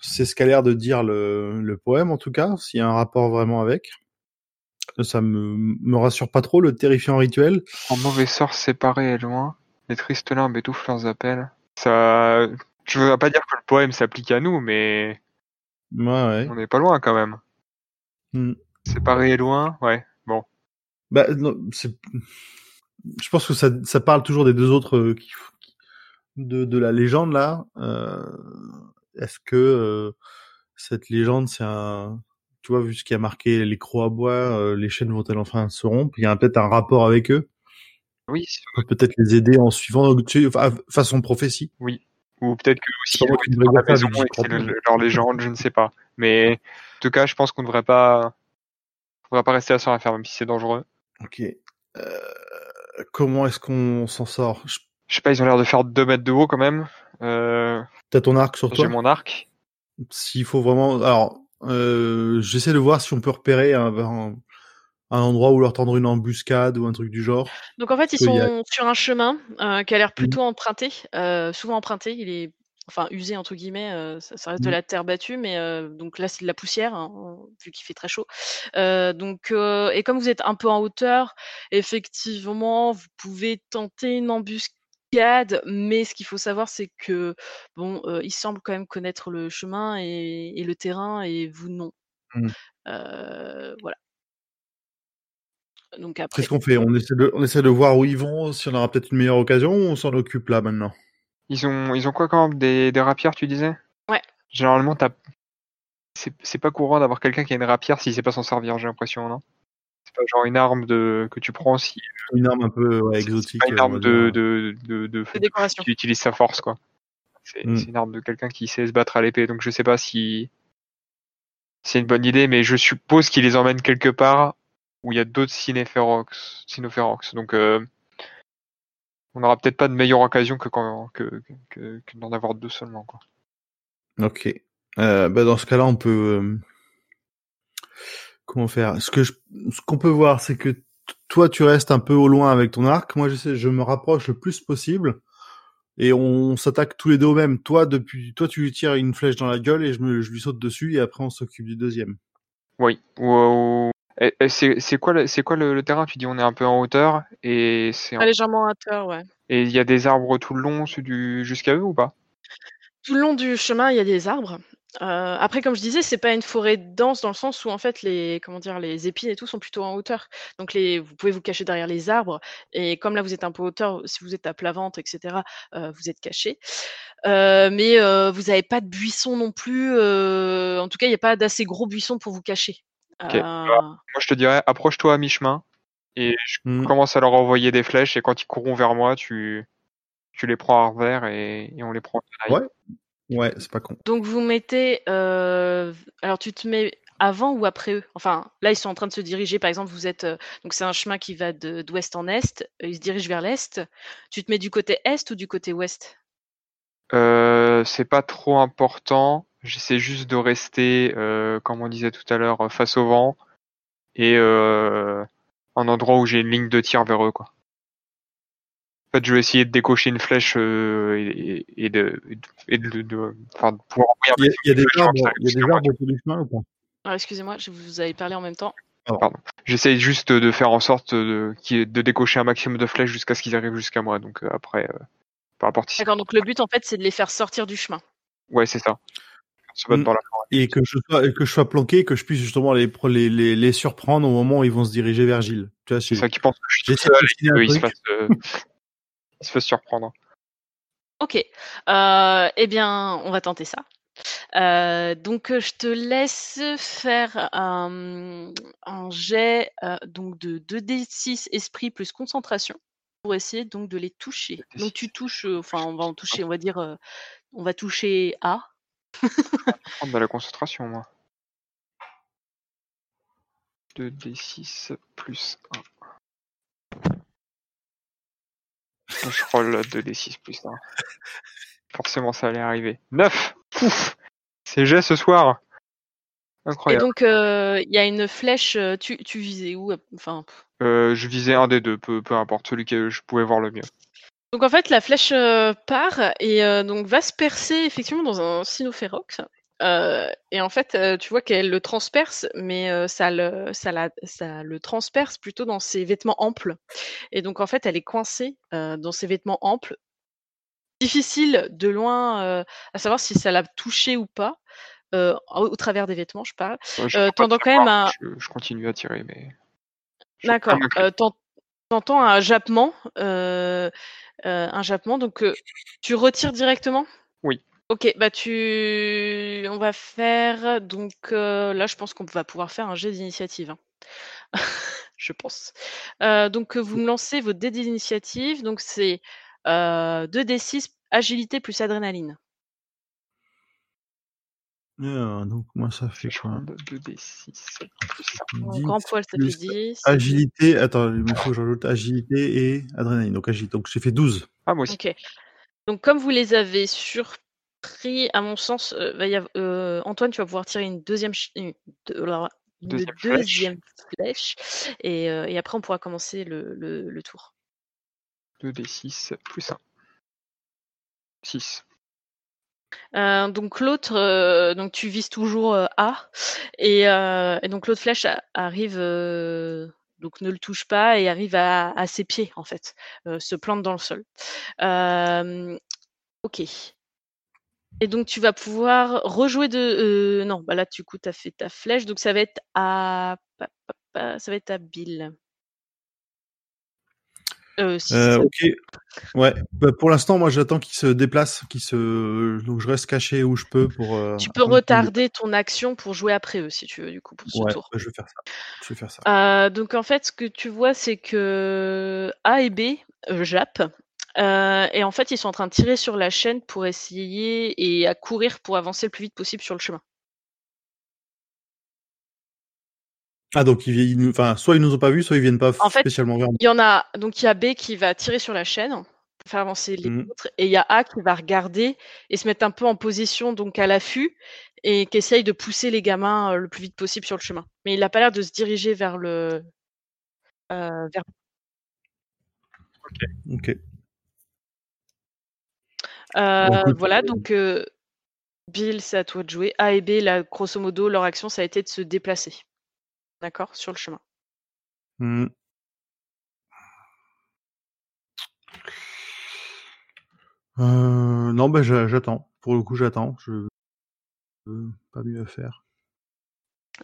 Speaker 3: c'est- ce qu'a l'air de dire le, le poème en tout cas. S'il y a un rapport vraiment avec, ça me, me rassure pas trop. Le terrifiant rituel.
Speaker 4: En mauvais sort séparé et loin, les tristes limbes étouffent leurs appels. Ça, je veux pas dire que le poème s'applique à nous, mais
Speaker 3: Ouais, ouais.
Speaker 4: on n'est pas loin quand même.
Speaker 3: Hmm.
Speaker 4: Séparé et loin, ouais. Bon,
Speaker 3: Bah, non. Je pense que ça, ça parle toujours des deux autres euh, qui- de, de la légende là. Euh, Est-ce que euh, cette légende, c'est un, tu vois, vu ce qui a marqué les croix à bois, euh, les chaînes vont-elles enfin se rompre? Il y a peut-être un rapport avec eux?
Speaker 4: oui,
Speaker 3: peut-être les aider en suivant, tu façon prophétie.
Speaker 4: oui. Ou peut-être que aussi dans la maison et c'est le- le- leur légende, je ne sais pas. Mais en tout cas, je pense qu'on ne devrait pas, on devrait pas rester là sur la ferme, même si c'est dangereux.
Speaker 3: Ok. Euh, comment est-ce qu'on s'en sort? Je-
Speaker 4: Je sais pas, ils ont l'air de faire 2 mètres de haut quand même. Euh,
Speaker 3: T'as ton arc sur
Speaker 4: J'ai
Speaker 3: toi?
Speaker 4: mon arc.
Speaker 3: S'il faut vraiment, alors, euh, j'essaie de voir si on peut repérer un, un, un endroit où leur tendre une embuscade ou un truc du genre.
Speaker 2: Donc en fait, ils
Speaker 3: a-
Speaker 2: sont sur un chemin euh, qui a l'air plutôt emprunté, euh, souvent emprunté. Il est enfin usé entre guillemets. euh, ça, ça reste de
Speaker 3: Mhm.
Speaker 2: la terre battue, mais euh, donc là c'est de la poussière hein, vu qu'il fait très chaud. Euh, donc euh, et comme vous êtes un peu en hauteur, effectivement, vous pouvez tenter une embuscade, mais ce qu'il faut savoir c'est que bon, euh, il semble quand même connaître le chemin et, et le terrain, et vous non. Euh, voilà. Donc après.
Speaker 3: Qu'est-ce qu'on fait on essaie, de, on essaie de voir où ils vont, si on aura peut-être une meilleure occasion, ou on s'en occupe là maintenant?
Speaker 4: Ils ont, ils ont quoi quand même des, des rapières, tu disais?
Speaker 2: Ouais.
Speaker 4: Généralement, t'as, c'est, c'est pas courant d'avoir quelqu'un qui a une rapière s'il sait pas s'en servir, j'ai l'impression, non? Pas genre une arme de que tu prends si
Speaker 3: Une arme un peu ouais, exotique.
Speaker 4: Pas une
Speaker 3: euh,
Speaker 4: arme
Speaker 3: va
Speaker 4: de, de, de, de,
Speaker 2: de décoration.
Speaker 4: qui utilise sa force, quoi. C'est,
Speaker 3: Mm.
Speaker 4: c'est une arme de quelqu'un qui sait se battre à l'épée, donc je sais pas si c'est une bonne idée, mais je suppose qu'il les emmène quelque part où il y a d'autres cinéphérox, cinophérox. Donc euh, on n'aura peut-être pas de meilleure occasion que quand que, que, que d'en avoir deux seulement, quoi.
Speaker 3: Ok. Euh, bah dans ce cas-là, on peut. euh, Comment faire Ce que je... ce qu'on peut voir, c'est que toi, tu restes un peu au loin avec ton arc. Moi, j'essaie, je me rapproche le plus possible. et on s'attaque tous les deux au même. Toi, depuis, toi, tu lui tires une flèche dans la gueule et je, me, je lui saute dessus et après on s'occupe du deuxième.
Speaker 4: Oui. Et c'est c'est quoi, le- c'est quoi le, le terrain? Tu dis on est un peu en hauteur et c'est en-
Speaker 2: Ah, légèrement à hauteur, ouais.
Speaker 4: et il y a des arbres tout le long du jusqu'à eux ou pas?
Speaker 2: Tout le long du chemin, il y a des arbres. Euh, après, comme je disais, c'est pas une forêt dense dans le sens où en fait les comment dire les épines et tout sont plutôt en hauteur. Donc les vous pouvez vous cacher derrière les arbres et comme là vous êtes un peu hauteur, si vous êtes à plat ventre, etc. euh, vous êtes caché. Euh, mais euh, vous n'avez pas de buissons non plus. euh, en tout cas, il n'y a pas d'assez gros buissons pour vous cacher. Euh,
Speaker 4: Moi je te dirais approche-toi à mi-chemin et je
Speaker 3: Hmm.
Speaker 4: commence à leur envoyer des flèches et quand ils courront vers moi tu tu les prends à revers et, et on les prend. en tenaille.
Speaker 3: Ouais. Ouais, c'est pas con.
Speaker 2: Donc vous mettez, euh, alors tu te mets avant ou après eux? Enfin, là ils sont en train de se diriger. Par exemple, vous êtes, euh, donc c'est un chemin qui va de- d'ouest en est. euh, Ils se dirigent vers l'est. Tu te mets du côté est ou du côté ouest?
Speaker 4: Euh, c'est pas trop important. J'essaie juste de rester, euh, comme on disait tout à l'heure, euh, face au vent et euh, un endroit où j'ai une ligne de tir vers eux. Quoi. En fait, je vais essayer de décocher une flèche euh, et, et de, et de, de- enfin, de pouvoir envoyer un
Speaker 3: Il y a, il y a des arbres, il y a
Speaker 4: jusqu'à
Speaker 3: des
Speaker 4: moi.
Speaker 3: arbres autour du chemin ou pas?
Speaker 2: Alors excusez-moi, je vous avais parlé en même temps.
Speaker 4: J'essaie juste de faire en sorte de, qu'il y ait- de décocher un maximum de flèches jusqu'à ce qu'ils arrivent jusqu'à moi. Donc euh, après, euh, peu importe si.
Speaker 2: D'accord. Donc le but en fait, c'est de les faire sortir du chemin.
Speaker 4: Ouais, c'est ça. Se battre
Speaker 3: Mm.
Speaker 4: dans la forêt.
Speaker 3: Et que je sois, et que je sois planqué, que je puisse justement les, les, les, les surprendre au moment où ils vont se diriger vers Gilles. Tu vois,
Speaker 4: C'est ça qui pense que je suis seul et se fassent, euh, ils se fassent surprendre.
Speaker 2: Ok. Euh, eh bien, on va tenter ça. Euh, donc, euh, je te laisse faire un, un jet euh, donc de 2d6 esprit plus concentration pour essayer donc de les toucher. Donc, tu touches, enfin, on va en toucher, on va dire, on va toucher A.
Speaker 4: prendre de la concentration, moi. 2d6 plus 1. Je roll 2d6 plus 1. Forcément, ça allait arriver. 9 Pouf C'est jet ce soir
Speaker 2: Et
Speaker 4: Incroyable.
Speaker 2: donc, euh, il y a une flèche. euh, Tu, tu visais où? Euh, Enfin,
Speaker 4: Euh, je visais un des deux, peu, peu importe, celui que je pouvais voir le mieux.
Speaker 2: Donc en fait, la flèche euh, part et euh, donc va se percer effectivement dans un cynophérox. Euh, et en fait, euh, tu vois qu'elle le transperce, mais euh, ça, le, ça, la- ça le transperce plutôt dans ses vêtements amples. Et donc en fait, elle est coincée dans ses vêtements amples. Difficile de loin à savoir si ça l'a touché ou pas, au, au travers des vêtements, je parle.
Speaker 4: Ouais, je
Speaker 2: t'entends quand même un-
Speaker 4: Je, je continue à tirer, mais.
Speaker 2: D'accord. T'entends un jappement, un jappement. Donc, tu retires directement?
Speaker 4: Oui.
Speaker 2: Ok, bah tu, on va faire. Donc euh, là, je pense qu'on va pouvoir faire un jet d'initiative. hein. je pense. Euh, donc euh, vous me lancez votre dé d'initiative. Donc c'est euh, 2d6 agilité plus adrénaline.
Speaker 3: Ah, donc moi ça fait
Speaker 4: Je
Speaker 3: quoi
Speaker 4: roll 2d6 plus 1.
Speaker 2: En
Speaker 3: 10
Speaker 2: grand poil, ça fait
Speaker 3: plus
Speaker 2: 10.
Speaker 3: Agilité, attends, il me faut que j'ajoute agilité et adrénaline. Donc agilité, donc j'ai fait 12.
Speaker 4: Ah, moi aussi.
Speaker 2: Ok. Donc comme vous les avez surpris, à mon sens, euh, va y avoir- euh, Antoine, tu vas pouvoir tirer une deuxième, une, alors, une
Speaker 4: Deuxième flèche.
Speaker 2: deuxième flèche, et, euh, et après on pourra commencer le, le- le tour.
Speaker 4: 2d6 plus 1. 6.
Speaker 2: Euh, donc l'autre, euh, donc tu vises toujours euh, A, et, euh, et donc l'autre flèche a- arrive, euh, donc ne le touche pas et arrive à, à ses pieds en fait, euh, se plante dans le sol. Ok. Et donc tu vas pouvoir rejouer de, euh, non, bah là du coup tu as fait ta flèche, donc ça va être à, ça va être à Bill. Euh, si
Speaker 3: Euh, ok. Ouais. Bah, pour l'instant, moi j'attends qu'il se déplace, qu'il se, donc je reste caché où je peux pour. euh,
Speaker 2: tu peux retarder ton action pour jouer après eux si tu veux du coup pour ce
Speaker 3: Ouais,
Speaker 2: tour.
Speaker 3: bah, je vais faire ça. Je vais faire ça.
Speaker 2: Donc en fait, ce que tu vois, c'est que A et B jappent. Euh, et en fait, ils sont en train de tirer sur la chaîne pour essayer et à courir pour avancer le plus vite possible sur le chemin.
Speaker 3: Ah donc ils, ils nous, enfin, soit ils nous ont pas vus, soit ils viennent pas
Speaker 2: En
Speaker 3: spécialement vers nous.
Speaker 2: Il y en a donc il y a B qui va tirer sur la chaîne pour faire avancer les
Speaker 3: Mhm.
Speaker 2: autres, et il y a A qui va regarder et se mettre un peu en position donc à l'affût et qui essaye de pousser les gamins euh, le plus vite possible sur le chemin. Mais il n'a pas l'air de se diriger vers le euh, vers
Speaker 3: Ok. Bon, écoute,
Speaker 2: voilà,
Speaker 3: euh,
Speaker 2: donc euh, Bill, c'est à toi de jouer. A et B, là, grosso modo, leur action, ça a été de se déplacer. D'accord? Sur le chemin.
Speaker 3: Euh, non, bah, j'a- j'attends. Pour le coup, j'attends. Je euh, pas mieux à faire.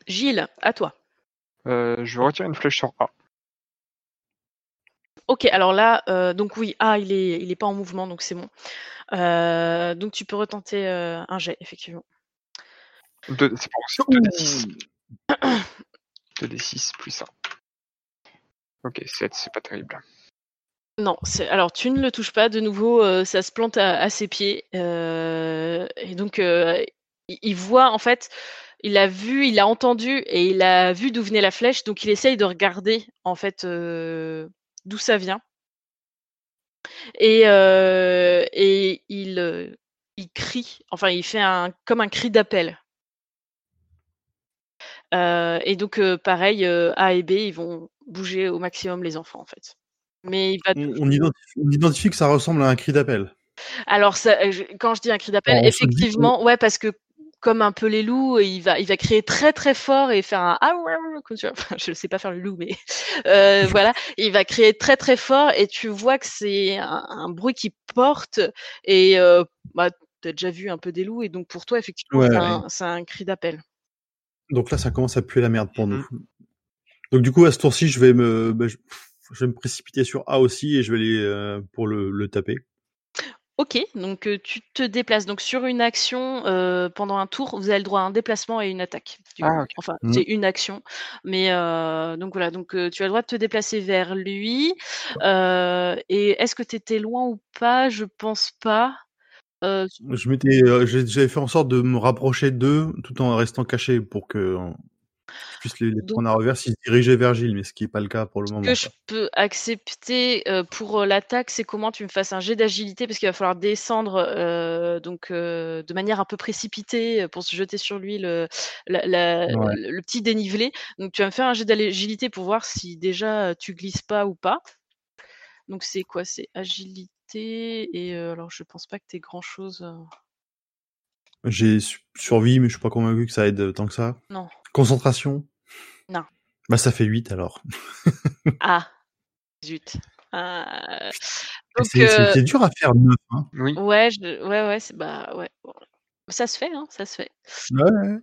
Speaker 2: Gilles, à toi.
Speaker 4: Euh, je vais retirer une flèche sur A.
Speaker 2: Ok, alors là, euh, donc oui, A, il est, il est pas en mouvement, donc c'est bon. Euh, donc tu peux retenter euh, un jet, effectivement.
Speaker 4: Deux- C'est pour c'est 2d6. 2d6 plus 1. Ok, 7, c'est pas terrible.
Speaker 2: Non, c'est alors tu ne le touches pas de nouveau, euh, ça se plante à, à ses pieds euh, et donc euh, il, il voit en fait, il a vu, il a entendu et il a vu d'où venait la flèche, donc il essaye de regarder en fait euh, d'où ça vient et euh, et il euh, il crie, enfin il fait un comme un cri d'appel. Euh, et donc pareil, A et B, ils vont bouger au maximum les enfants en fait. Mais il va
Speaker 3: On, on identifie, on identifie que ça ressemble à un cri d'appel.
Speaker 2: Alors, ça, je- quand je dis un cri d'appel, effectivement, ouais, parce que comme un peu les loups, il va, il va crier très très fort et faire un ah comme tu vois. Enfin, je ne sais pas faire le loup, mais euh, voilà, il va crier très très fort et tu vois que c'est un, un bruit qui porte et euh, bah, tu as déjà vu un peu des loups et donc pour toi, effectivement,
Speaker 3: Ouais,
Speaker 2: c'est
Speaker 3: ouais.
Speaker 2: un, c'est un cri d'appel.
Speaker 3: Donc là, ça commence à puer la merde pour nous.
Speaker 4: Mhm.
Speaker 3: Donc du coup, à ce tour-ci, je vais me, bah, je, je vais me précipiter sur A aussi et je vais aller euh, pour le, le taper.
Speaker 2: Ok, donc euh, tu te déplaces. Donc sur une action, euh, pendant un tour, vous avez le droit à un déplacement et une attaque. du
Speaker 4: Ah.
Speaker 2: Enfin,
Speaker 3: Mhm.
Speaker 2: c'est une action. Mais euh, donc voilà, donc euh, tu as le droit de te déplacer vers lui. Euh, et est-ce que tu étais loin ou pas? Je pense pas. Euh,
Speaker 3: Je m'étais, euh, j'avais fait en sorte de me rapprocher d'eux tout en restant caché pour que puisse les, les à revers s'ils se dirigeaient vers Gilles, mais ce qui est pas le cas pour le
Speaker 2: ce
Speaker 3: moment.
Speaker 2: que je peux accepter euh, pour euh, l'attaque, c'est comment tu me fasses un jet d'agilité parce qu'il va falloir descendre euh, donc euh, de manière un peu précipitée pour se jeter sur lui le, la- la-
Speaker 3: Ouais.
Speaker 2: le, le petit dénivelé. Donc tu vas me faire un jet d'agilité pour voir si déjà tu glisses pas ou pas. Donc c'est quoi? C'est agilité et alors je pense pas que tu grand chose.
Speaker 3: J'ai su- survie, mais je suis pas convaincu que ça aide tant que ça.
Speaker 2: Non.
Speaker 3: Concentration?
Speaker 2: Non.
Speaker 3: Bah ça fait 8 alors.
Speaker 2: Ah zut. Ah, donc
Speaker 3: C'est
Speaker 2: euh,
Speaker 3: dur à faire 9. Hein.
Speaker 4: Oui.
Speaker 2: ouais, je- ouais, ouais, c'est bah ouais. bon. Ça se fait, hein, ça se fait.
Speaker 3: Ouais,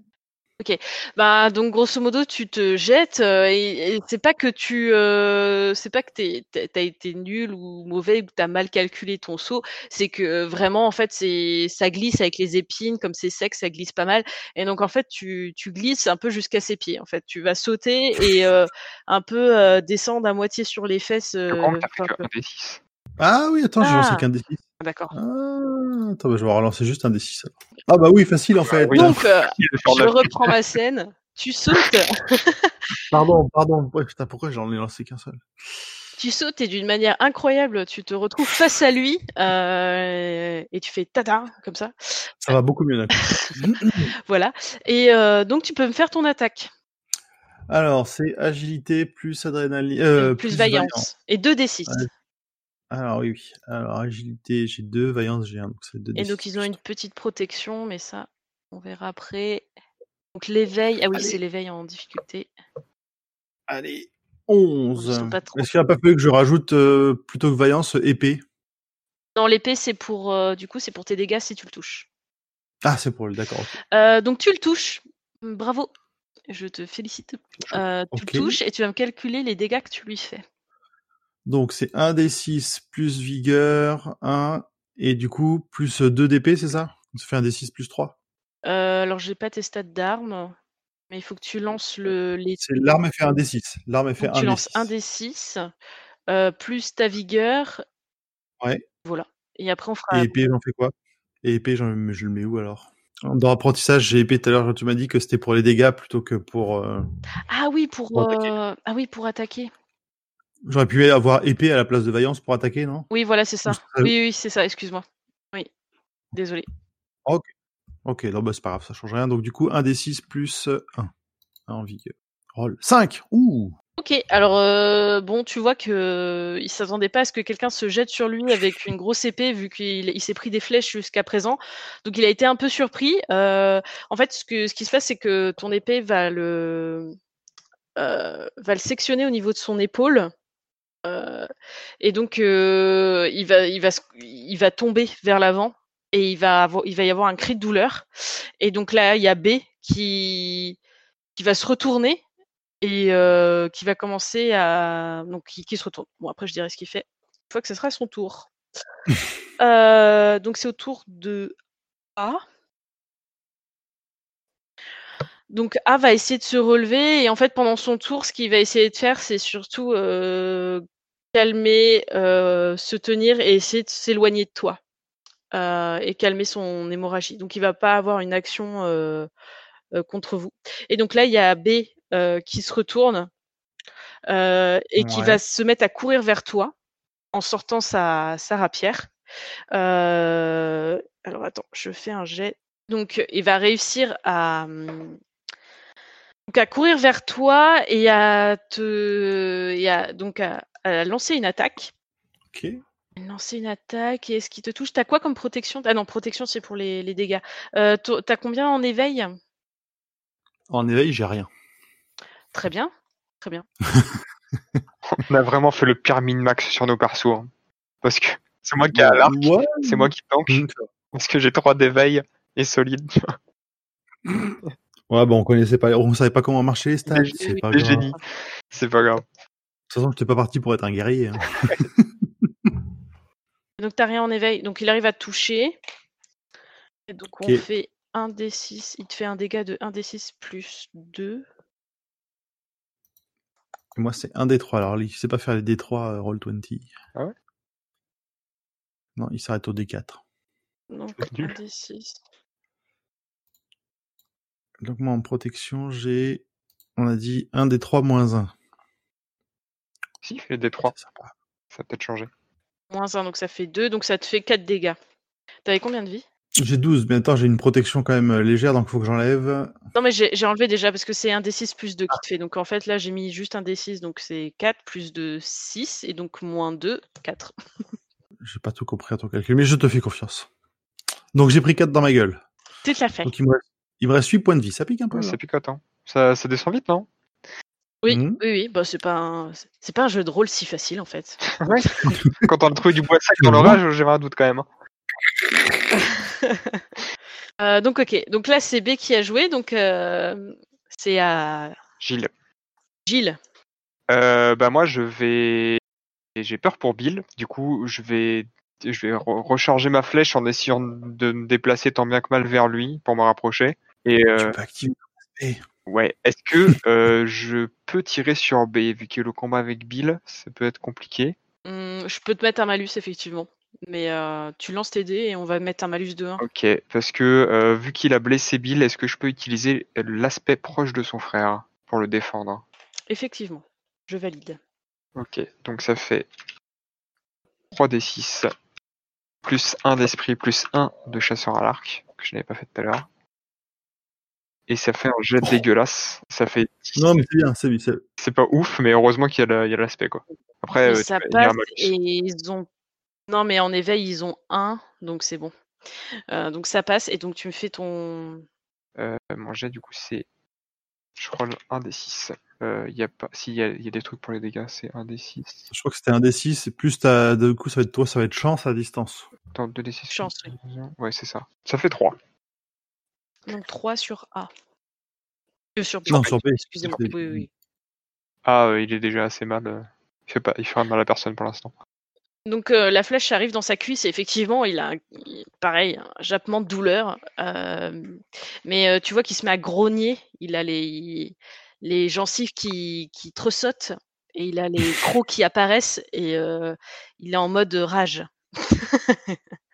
Speaker 3: ouais.
Speaker 2: Bah donc grosso modo tu te jettes euh, et, et c'est pas que tu euh, c'est pas que t'es- t'as t'as été nul ou mauvais ou que t'as mal calculé ton saut c'est que euh, vraiment en fait c'est ça glisse avec les épines comme c'est sec ça glisse pas mal et donc en fait tu, tu glisses un peu jusqu'à ses pieds en fait tu vas sauter et euh, un peu euh, descendre à moitié sur les fesses
Speaker 4: Je crois que t'as fait
Speaker 2: enfin,
Speaker 4: que un D6.
Speaker 3: Ah oui, attends, j'ai lancé
Speaker 2: Ah.
Speaker 3: qu'un D6.
Speaker 2: d'accord
Speaker 3: Ah, attends, bah, je vais relancer juste un D6. alors. Ah bah oui, facile en fait.
Speaker 4: oui.
Speaker 2: donc euh, je reprends ma scène tu sautes
Speaker 3: Pardon, pardon. Ouais, putain, pourquoi j'en ai lancé qu'un seul?
Speaker 2: Tu sautes et d'une manière incroyable, tu te retrouves face à lui euh, et tu fais tata comme ça.
Speaker 3: Ça va beaucoup mieux d'un coup.
Speaker 2: Voilà. Et euh, donc tu peux me faire ton attaque.
Speaker 3: Alors, c'est agilité plus adrénaline. Euh,
Speaker 2: plus, vaillance. Et 2 d 6.
Speaker 3: Ouais. Alors oui, oui. Alors agilité, j'ai 2, vaillance, j'ai 1. Donc c'est 2
Speaker 2: Et donc ils ont une petite protection, mais ça, on verra après. Donc l'éveil, ah oui,
Speaker 3: Allez.
Speaker 2: c'est l'éveil en difficulté.
Speaker 3: Allez,
Speaker 2: Ils
Speaker 3: 11.
Speaker 2: sont pas trop-
Speaker 3: Est-ce qu'il n'a pas fallu que je rajoute euh, plutôt que vaillance épée?
Speaker 2: Non, l'épée, c'est pour, euh, du coup, c'est pour tes dégâts si tu le touches.
Speaker 3: Ah, c'est pour le. D'accord. ok.
Speaker 2: Euh, donc tu le touches. Bravo. Je te félicite. Euh, tu
Speaker 3: Ok.
Speaker 2: le touches et tu vas me calculer les dégâts que tu lui fais.
Speaker 3: Donc c'est 1 des 6 plus vigueur, 1. Et du coup, plus 2 d'épée, c'est ça? Ça fait un des 6 plus 3.
Speaker 2: Euh, alors, j'ai pas tes stats d'armes, mais il faut que tu lances le, les.
Speaker 3: L'arme fait un des 6. L'arme fait
Speaker 2: donc,
Speaker 3: 1
Speaker 2: tu lances
Speaker 3: 6.
Speaker 2: un des 6, plus ta vigueur.
Speaker 3: Ouais.
Speaker 2: Voilà. Et après, on fera.
Speaker 3: Et épée, j'en fais quoi? Et épée, j'en- je le mets où alors? Dans apprentissage, j'ai épée tout à l'heure, tu m'as dit que c'était pour les dégâts plutôt que pour. euh,
Speaker 2: Ah oui, pour. Euh, Ah oui, pour attaquer.
Speaker 3: J'aurais pu avoir épée à la place de vaillance pour attaquer, non?
Speaker 2: Oui, voilà, c'est ça.
Speaker 3: Ou ça-
Speaker 2: Oui, oui, c'est ça, excuse-moi. Oui. Désolé.
Speaker 3: Ok, non, bah c'est pas grave, ça change rien. Donc du coup, 1 des 6 plus 1. 1 en vigueur. Roll. 5 Ouh
Speaker 2: Ok, alors euh, bon, tu vois que euh, il s'attendait pas à ce que quelqu'un se jette sur lui avec une grosse épée, vu qu'il il s'est pris des flèches jusqu'à présent. Donc il a été un peu surpris. Euh, en fait, ce, que, ce qui se passe, c'est que ton épée va le euh, va le sectionner au niveau de son épaule. Euh, et donc euh, il va il va il va tomber vers l'avant et il va avoir, il va y avoir un cri de douleur. Et donc là, il y a B qui qui va se retourner et euh, qui va commencer à donc qui, qui se retourne. Bon après je dirais ce qu'il fait une fois que ce sera son tour. Donc c'est au tour de A. Donc A va essayer de se relever et en fait pendant son tour ce qu'il va essayer de faire c'est surtout euh, calmer, euh, se tenir et essayer de s'éloigner de toi euh, et calmer son hémorragie. Donc il va pas avoir une action euh, euh, contre vous. Et donc là il y a B euh, qui se retourne euh, et qui va se mettre à courir vers toi en sortant sa, sa rapière. Euh, alors attends, je fais un jet. Donc il va réussir à, donc, à courir vers toi et à te et à, donc à, à lancer une attaque.
Speaker 3: Ok.
Speaker 2: Lancer une attaque. Et est-ce qu'il te touche? T'as quoi comme protection? Ah non, protection c'est pour les, les dégâts. Euh, t'as combien en éveil?
Speaker 3: En éveil, j'ai rien.
Speaker 2: Très bien, très bien.
Speaker 4: On a vraiment fait le pire min-max sur nos persos. hein. Parce que c'est moi qui ai à l'arc,
Speaker 3: Ouais.
Speaker 4: c'est moi qui tank,
Speaker 3: Mm.
Speaker 4: parce que j'ai 3 d'éveil et solide.
Speaker 3: Ouais, bon, on connaissait pas, on savait pas comment marcher les stats.
Speaker 4: Les-
Speaker 3: C'est pas grave.
Speaker 4: génies. C'est pas grave.
Speaker 3: De toute façon, j'étais pas parti pour être un guerrier. hein.
Speaker 2: Donc t'as rien en éveil. Donc il arrive à te toucher. Et donc on fait 1 d6. Il te fait un dégât de 1 d6 plus 2.
Speaker 3: Et Moi, c'est un des trois. Alors, il sait pas faire les D3 euh, Roll20.
Speaker 4: Ah ouais?
Speaker 3: Non, il s'arrête au D4.
Speaker 2: Donc
Speaker 4: C'est
Speaker 2: 1
Speaker 4: nul.
Speaker 2: d6.
Speaker 3: Donc, moi, en protection, j'ai, on a dit 1 des 3 moins 1.
Speaker 4: Si, il fait des 3.
Speaker 3: C'est sympa.
Speaker 4: Ça a peut-être changé.
Speaker 2: Moins 1, donc ça fait 2. Donc ça te fait 4 dégâts. T'avais combien de vie?
Speaker 3: J'ai 12, mais attends, j'ai une protection quand même euh, légère, donc il faut que j'enlève.
Speaker 2: Non mais j'ai j'ai enlevé déjà parce que c'est 1 d6 plus 2 qui te fait. Donc en fait là j'ai mis juste un d6. Donc c'est 4 plus 2, 6. Et donc moins 2, 4.
Speaker 3: J'ai pas tout compris à ton calcul, mais je te fais confiance. Donc, j'ai pris 4 dans ma gueule.
Speaker 2: Tout à fait.
Speaker 3: Donc, il me reste, il me reste 8 points de vie. Ça pique un peu.
Speaker 4: Ouais, c'est picotant. Ça, ça descend vite, non?
Speaker 2: Oui,
Speaker 3: Mhm.
Speaker 2: oui, oui. Bah, c'est pas, un... c'est pas un jeu de rôle si facile en fait.
Speaker 4: Ouais. Quand on a trouvé du bois sec dans l'orage, j'avais un doute quand même. hein.
Speaker 2: Euh, donc ok, donc là c'est B qui a joué, donc euh, c'est à
Speaker 4: Gilles.
Speaker 2: Gilles.
Speaker 4: Euh, bah moi je vais j'ai peur pour Bill. Du coup je vais je vais re- recharger ma flèche en essayant de me déplacer tant bien que mal vers lui pour me rapprocher. Et euh,
Speaker 3: Tu peux activer.
Speaker 4: Ouais, est-ce que euh, je peux tirer sur B vu que le combat avec Bill ça peut être compliqué?
Speaker 2: Hum, je peux te mettre un malus effectivement, mais euh, tu lances tes dés et on va mettre un malus de 1.
Speaker 4: Ok, parce que euh, vu qu'il a blessé Bill, est-ce que je peux utiliser l'aspect proche de son frère pour le défendre?
Speaker 2: Effectivement, je valide.
Speaker 4: Ok, donc ça fait 3d6 plus 1 d'esprit plus 1 de chasseur à l'arc, que je n'avais pas fait tout à l'heure. Et ça fait un jet
Speaker 3: Oh.
Speaker 4: dégueulasse. Ça fait 10.
Speaker 3: Non, mais c'est bien, c'est bien. c'est-
Speaker 4: pas ouf, mais heureusement qu'il y a l'aspect quoi. Après, euh,
Speaker 2: ça
Speaker 4: un
Speaker 2: passe et ils ont. Non mais en éveil ils ont 1, donc c'est bon. Euh, donc ça passe et donc tu me fais ton.
Speaker 4: Euh, mon jet du coup c'est. Je roll 1 des 6. Euh, il y a pas. S'il y, a- y a des trucs pour les dégâts, c'est 1 des 6.
Speaker 3: Je crois que c'était un D6, et plus de coup, ça va être toi, ça va être chance à distance.
Speaker 4: Attends, 2 des 6.
Speaker 2: Chance, oui.
Speaker 4: Ouais, c'est ça. Ça fait 3.
Speaker 2: Donc 3 sur A. Euh, sur B.
Speaker 3: Non, sur B.
Speaker 2: Excusez-moi.
Speaker 3: Sur B.
Speaker 2: Oui, oui, oui.
Speaker 4: Ah, euh, il est déjà assez mal. euh. Il fait pas, il fait mal à personne pour l'instant.
Speaker 2: Donc euh, la flèche arrive dans sa cuisse et effectivement il a un- il- pareil un jappement de douleur, euh, mais euh, tu vois qu'il se met à grogner. Il a les les gencives qui qui tresautent et il a les crocs qui apparaissent et euh, il est en mode rage.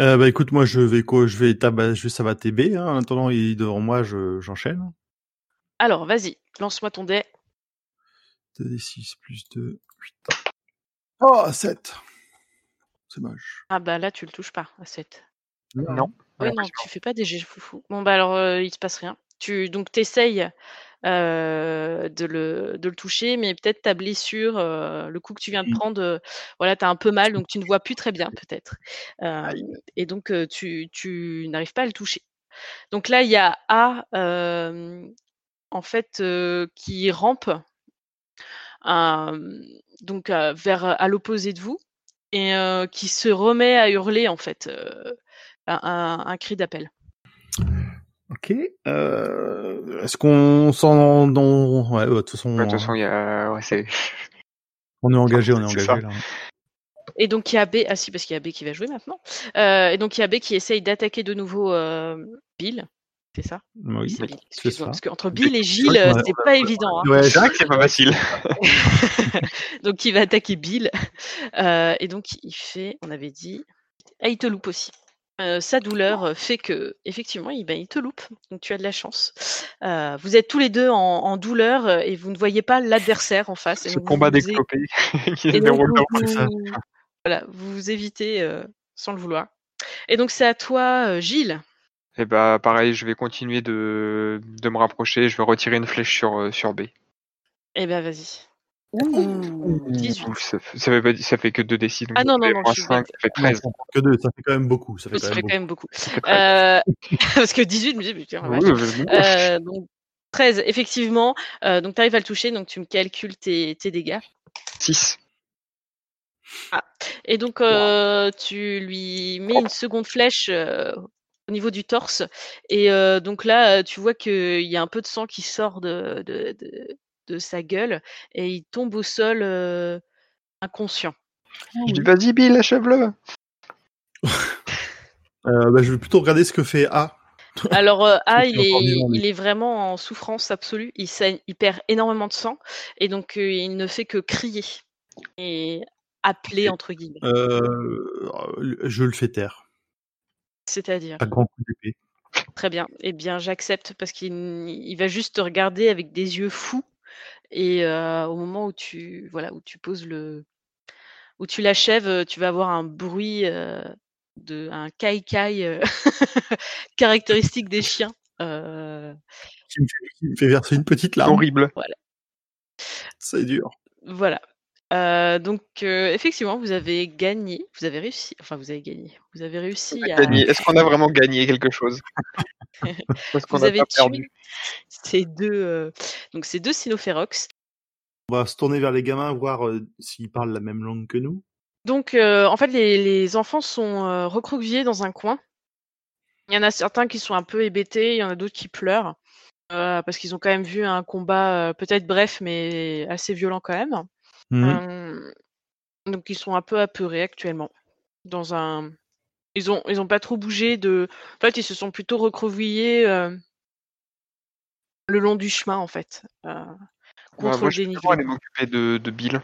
Speaker 3: Euh, bah écoute, moi je vais quoi Je vais tabac, je vais sabater B. Hein. En attendant, il est devant moi, je, j'enchaîne.
Speaker 2: Alors vas-y, lance-moi ton dé.
Speaker 3: 2d6 plus 2, 8. Oh, 7 C'est moche.
Speaker 2: Ah bah là tu le touches pas à 7.
Speaker 4: Non.
Speaker 2: Oui non, tu fais pas des jets foufou. Bon bah alors euh, il se passe rien. Tu donc t'essayes euh, de, le, de le toucher, mais peut-être ta blessure, euh, le coup que tu viens de
Speaker 3: Mmh.
Speaker 2: prendre, euh, voilà, tu as un peu mal, donc tu ne vois plus très bien peut-être. Et donc tu, tu n'arrives pas à le toucher. Donc là, il y a A, en fait, qui rampe donc vers à l'opposé de vous et qui se remet à hurler en fait un, un- un cri d'appel.
Speaker 3: Ok. Euh, Est-ce qu'on s'en... dans- Ouais, de toute façon,
Speaker 4: Ouais, de toute façon, il y a. Ouais, c'est.
Speaker 3: on est engagé, on est engagé là.
Speaker 2: Et donc il y a B, ah si parce qu'il y a B qui va jouer maintenant. Euh, et donc il y a B qui essaye d'attaquer de nouveau euh, Bill, c'est ça?
Speaker 3: Oui,
Speaker 2: c'est Bill. Excuse-moi, parce qu'entre Bill et Gilles,
Speaker 3: ouais,
Speaker 2: c'est pas évident. hein.
Speaker 3: Ouais,
Speaker 4: C'est vrai que c'est pas facile.
Speaker 2: donc il va attaquer Bill. Euh, et donc il fait, on avait dit, ah, il te loupe aussi. Euh, sa douleur fait que, effectivement, il, ben, il te loupe. Donc tu as de la chance. Euh, vous êtes tous les deux en, en douleur euh, et vous ne voyez pas l'adversaire en face. Et
Speaker 4: Ce combat
Speaker 2: vous é-
Speaker 4: d'éclopés qui
Speaker 2: et
Speaker 4: se
Speaker 2: donc,
Speaker 4: déroule
Speaker 2: vous,
Speaker 3: ça.
Speaker 2: voilà, vous vous évitez euh, sans le vouloir. Et donc c'est à toi, euh, Gilles.
Speaker 4: Et bah pareil, je vais continuer de, de me rapprocher, je vais retirer une flèche sur, euh, sur B.
Speaker 2: Eh ben vas-y. Ouh, 18.
Speaker 4: Ouf, ça, fait- ça fait pas, ça fait que 2 d6. Donc
Speaker 2: Ah non, non, non, je suis
Speaker 4: 5, ça fait 13.
Speaker 3: Non, que deux, ça fait quand même beaucoup. Ça fait
Speaker 2: Oui,
Speaker 3: quand
Speaker 2: ça
Speaker 3: même
Speaker 2: fait
Speaker 3: beaucoup.
Speaker 2: quand même beaucoup.
Speaker 4: Ça fait 13.
Speaker 2: Euh, parce que 18, je me dis, putain,
Speaker 4: Oui, oui.
Speaker 2: Euh, donc 13, effectivement. Euh, donc tu arrives à le toucher, donc tu me calcules tes, tes dégâts.
Speaker 4: 6.
Speaker 2: Et donc euh, tu lui mets une seconde flèche euh, au niveau du torse. Et euh, donc là, tu vois qu'il y a un peu de sang qui sort de, de, de, de sa gueule et il tombe au sol euh, inconscient.
Speaker 4: Je dis vas-y Bill, achève-le.
Speaker 3: Euh, bah, je vais plutôt regarder ce que fait A.
Speaker 2: Alors euh, A, il
Speaker 3: est vivant,
Speaker 2: il est vraiment en souffrance absolue. Il, saigne- il perd énormément de sang et donc euh, il ne fait que crier et appeler entre guillemets.
Speaker 3: Euh, je le fais taire.
Speaker 2: C'est-à-dire?
Speaker 3: Pas grand coup d'épée.
Speaker 2: Très bien. Eh bien, j'accepte parce qu'il il va juste te regarder avec des yeux fous. Et euh, au moment où tu, voilà, où tu poses le, où tu l'achèves, tu vas avoir un bruit euh, de un kai-kai euh, caractéristique des chiens. Euh,
Speaker 3: Qui me, fait, qui me fait verser une petite larme.
Speaker 4: Horrible.
Speaker 3: C'est dur.
Speaker 2: voilà. Euh, donc euh, effectivement, vous avez gagné, vous avez réussi. Enfin, vous avez gagné. Vous avez réussi à.
Speaker 4: Est-ce qu'on a vraiment gagné quelque chose? Est-ce qu'on
Speaker 2: Vous
Speaker 4: a
Speaker 2: avez
Speaker 4: pas
Speaker 2: tué
Speaker 4: perdu
Speaker 2: ces deux, euh, donc ces deux cynophérox.
Speaker 3: On va se tourner vers les gamins, voir euh, s'ils parlent la même langue que nous.
Speaker 2: Donc, euh, en fait, les, les enfants sont euh, recroquevillés dans un coin. Il y en a certains qui sont un peu hébétés, il y en a d'autres qui pleurent, euh, parce qu'ils ont quand même vu un combat euh, peut-être bref, mais assez violent quand même.
Speaker 3: Mhm.
Speaker 2: Euh, donc, ils sont un peu apeurés actuellement. Dans un, ils ont, ils ont pas trop bougé de. En fait, ils se sont plutôt recroquevillés euh, le long du chemin, en fait, euh,
Speaker 4: Bah,
Speaker 2: contre
Speaker 4: Moi,
Speaker 2: le
Speaker 4: je vais
Speaker 2: dénivelé.
Speaker 4: aller m'occuper de, de Bill.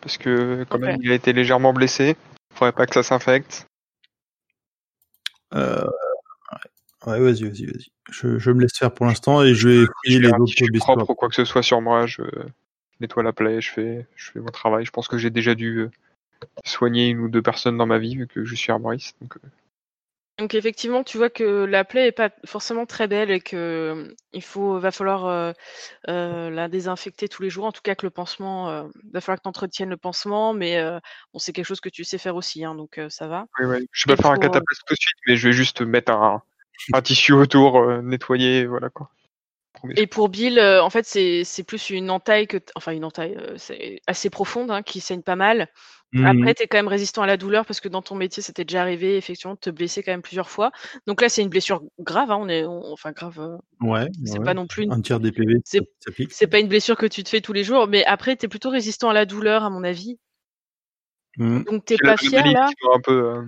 Speaker 4: Parce que quand même, il a été légèrement blessé. Faudrait pas que ça s'infecte.
Speaker 3: Euh, ouais, vas-y, vas-y, vas-y. Je, je me laisse faire pour l'instant et je vais fouiller
Speaker 4: Je
Speaker 3: les autres bestiaux.
Speaker 4: propre ou quoi que ce soit sur moi. Je nettoie la plaie, je fais, je fais mon travail. Je pense que j'ai déjà dû euh, soigner une ou deux personnes dans ma vie vu que je suis arboriste. Donc, euh,
Speaker 2: Donc effectivement, tu vois que la plaie est pas forcément très belle et que euh, il faut, va falloir euh, euh, la désinfecter tous les jours. En tout cas, que le pansement, euh, va falloir que tu entretiennes le pansement, mais bon, c'est quelque chose que tu sais faire aussi, hein, donc ça va.
Speaker 4: ouais, ouais. Je vais pas faire un cataplasme tout de suite, mais je vais juste mettre un, un tissu autour, nettoyer, voilà quoi.
Speaker 2: Et pour Bill, en fait, c'est plus une entaille que, enfin une entaille, c'est assez profonde, hein, qui saigne pas mal. Après, tu es quand même résistant à la douleur parce que dans ton métier, c'était déjà arrivé effectivement de te blesser quand même plusieurs fois. Donc là, c'est une blessure grave, hein, on est, on- enfin grave. euh,
Speaker 3: Ouais,
Speaker 2: c'est
Speaker 3: ouais.
Speaker 2: pas non plus une
Speaker 3: un tiers des PV,
Speaker 2: c'est- pas une blessure que tu te fais tous les jours, mais après, tu es plutôt résistant à la douleur, à mon avis.
Speaker 3: Mhm.
Speaker 2: Donc, t'es pas fier là,
Speaker 4: un peu. euh,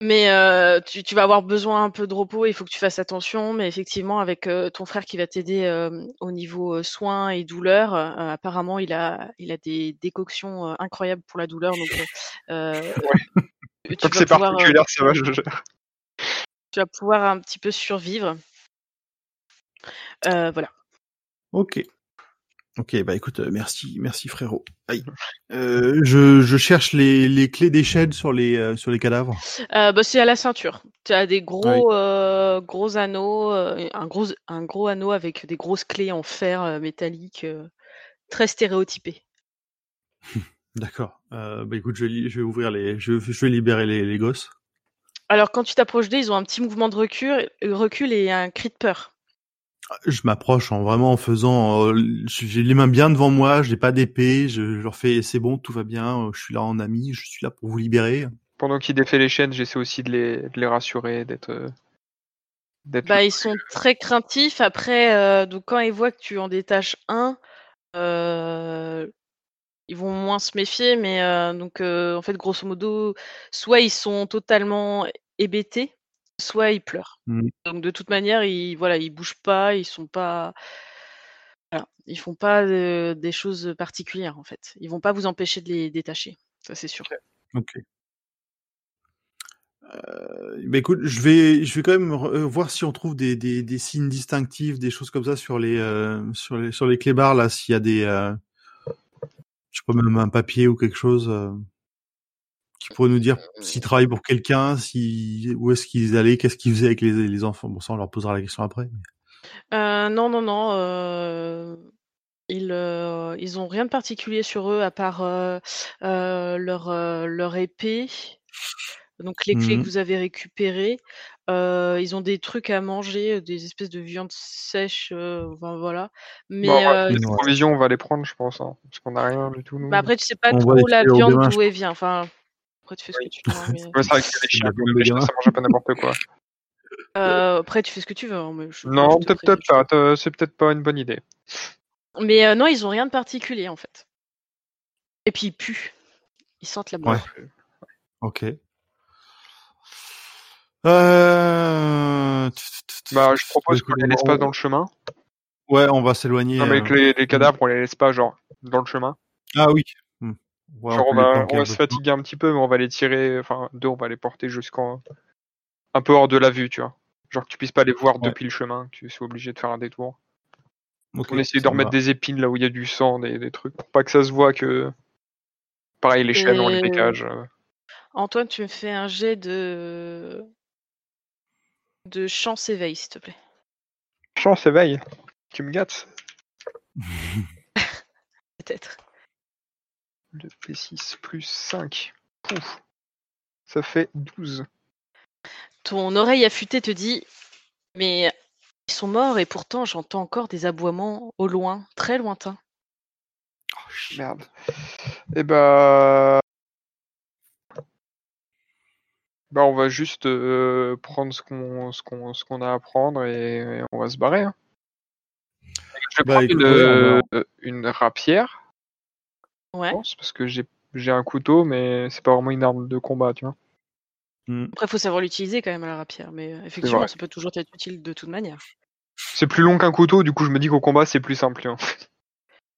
Speaker 2: mais euh, tu, tu vas avoir besoin un peu de repos. Il faut que tu fasses attention. Mais effectivement, avec euh, ton frère qui va t'aider euh, au niveau soins et douleurs, euh, apparemment, il a, il a des décoctions euh, incroyables pour la douleur. Donc, tu,
Speaker 4: c'est
Speaker 2: pouvoir, euh,
Speaker 4: particulier, ça va, je gère.
Speaker 2: tu vas pouvoir un petit peu survivre. Euh, voilà.
Speaker 3: Ok. Ok, bah écoute, euh, merci, merci frérot. Aïe. Euh, je, je cherche les, les clés d'échelle sur les euh, sur les cadavres.
Speaker 2: Euh, bah, c'est à la ceinture. Tu as des gros, gros anneaux, un, gros, un gros anneau avec des grosses clés en fer métallique, très stéréotypé.
Speaker 3: D'accord. Bah écoute, je vais, li- je vais ouvrir les, je, je vais libérer les, les gosses.
Speaker 2: Alors, quand tu t'approches d'eux, ils ont un petit mouvement de recul, recul et un cri de peur.
Speaker 3: Je m'approche en vraiment en faisant, euh, j'ai les mains bien devant moi, j'ai pas d'épée, je, je leur fais c'est bon, tout va bien, euh, je suis là en ami, je suis là pour vous libérer.
Speaker 4: Pendant qu'il défait les chaînes, j'essaie aussi de les, de les rassurer, d'être. euh,
Speaker 2: Bah, ils sont très craintifs. Après, euh, donc quand ils voient que tu en détaches un, euh, ils vont moins se méfier. Mais euh, donc, euh, en fait, grosso modo, soit ils sont totalement hébétés, soit ils pleurent.
Speaker 3: Mhm.
Speaker 2: Donc, de toute manière, ils voilà, ils bougent pas, ils sont pas, voilà, ils font pas des choses particulières en fait. Ils vont pas vous empêcher de les détacher, ça c'est sûr.
Speaker 3: Ok. Euh, bah écoute, je vais, je vais quand même euh, voir si on trouve des, des, des signes distinctifs, des choses comme ça sur les, euh, sur les, sur les clébards là, s'il y a des, euh, je sais pas même un papier ou quelque chose qui pourrait nous dire s'ils travaillent pour quelqu'un, si, où est-ce qu'ils allaient, qu'est-ce qu'ils faisaient avec les, les enfants? Bon, ça on leur posera la question après. mais-
Speaker 2: Euh, non, non, non. euh, Ils, euh, ils ont rien de particulier sur eux à part euh, euh, leur, euh, leur épée. Donc les clés que vous avez récupérées. Euh, ils ont des trucs à manger, des espèces de viande sèche. euh, enfin, voilà. Mais
Speaker 4: Bon,
Speaker 2: euh,
Speaker 4: les provisions, on va les prendre, je pense, hein, parce qu'on n'a rien du tout. Nous.
Speaker 2: bah, après, tu sais pas
Speaker 3: On
Speaker 2: trop la viande d'où elle vient. Enfin, après, tu fais ce
Speaker 4: Oui.
Speaker 2: que tu veux. hein, mais-
Speaker 4: Ouais, c'est vrai que les chiens, chiens, ça mange pas n'importe quoi.
Speaker 2: Euh, après, tu fais ce que tu veux. mais je-
Speaker 4: Non, peut-être peut-être pas. C'est peut-être pas une bonne idée.
Speaker 2: Mais euh, non, ils ont rien de particulier en fait. Et puis ils puent. Ils sentent la mort.
Speaker 3: Ouais. Ok. Euh...
Speaker 4: Bah, je propose qu'on les laisse pas dans le chemin.
Speaker 3: Ouais, on va s'éloigner.
Speaker 4: Non, mais
Speaker 3: euh,
Speaker 4: que les, les cadavres, on les laisse pas, genre, dans le chemin.
Speaker 3: Ah oui.
Speaker 4: Genre, on va, on se fatiguer un petit peu, mais on va les tirer, enfin, deux, on va les porter jusqu'en. un peu hors de la vue, tu vois. Genre que tu puisses pas les voir
Speaker 3: Ouais.
Speaker 4: depuis le chemin, que tu sois obligé de faire un détour. On essaie de remettre
Speaker 3: va.
Speaker 4: des épines là où il y a du sang, des, des trucs, pour pas que ça se voit que. Pareil, les chaînes, on les
Speaker 2: Et-
Speaker 4: dégage. euh.
Speaker 2: Antoine, tu me fais un jet de de chance éveil, s'il te plaît.
Speaker 4: Chance, éveil. Tu me gâtes?
Speaker 2: Peut-être.
Speaker 4: Le P6 plus 5. Pouf. Ça fait 12.
Speaker 2: Ton oreille affûtée te dit Mais ils sont morts et pourtant j'entends encore des aboiements au loin, très lointains.
Speaker 4: Merde. Et bah. Bah, on va juste euh, prendre ce qu'on ce qu'on ce qu'on a à prendre et, et on va se barrer. hein. Je vais
Speaker 3: Bah,
Speaker 4: prendre
Speaker 3: écoute,
Speaker 4: une, euh, une rapière,
Speaker 2: Ouais.
Speaker 4: je pense, parce que j'ai j'ai un couteau, mais c'est pas vraiment une arme de combat, tu vois.
Speaker 3: Hmm.
Speaker 2: Après, il faut savoir l'utiliser quand même à la rapière, mais euh, effectivement,
Speaker 4: vrai.
Speaker 2: ça peut toujours être utile de toute manière.
Speaker 4: C'est plus long qu'un couteau, du coup je me dis qu'au combat c'est plus simple.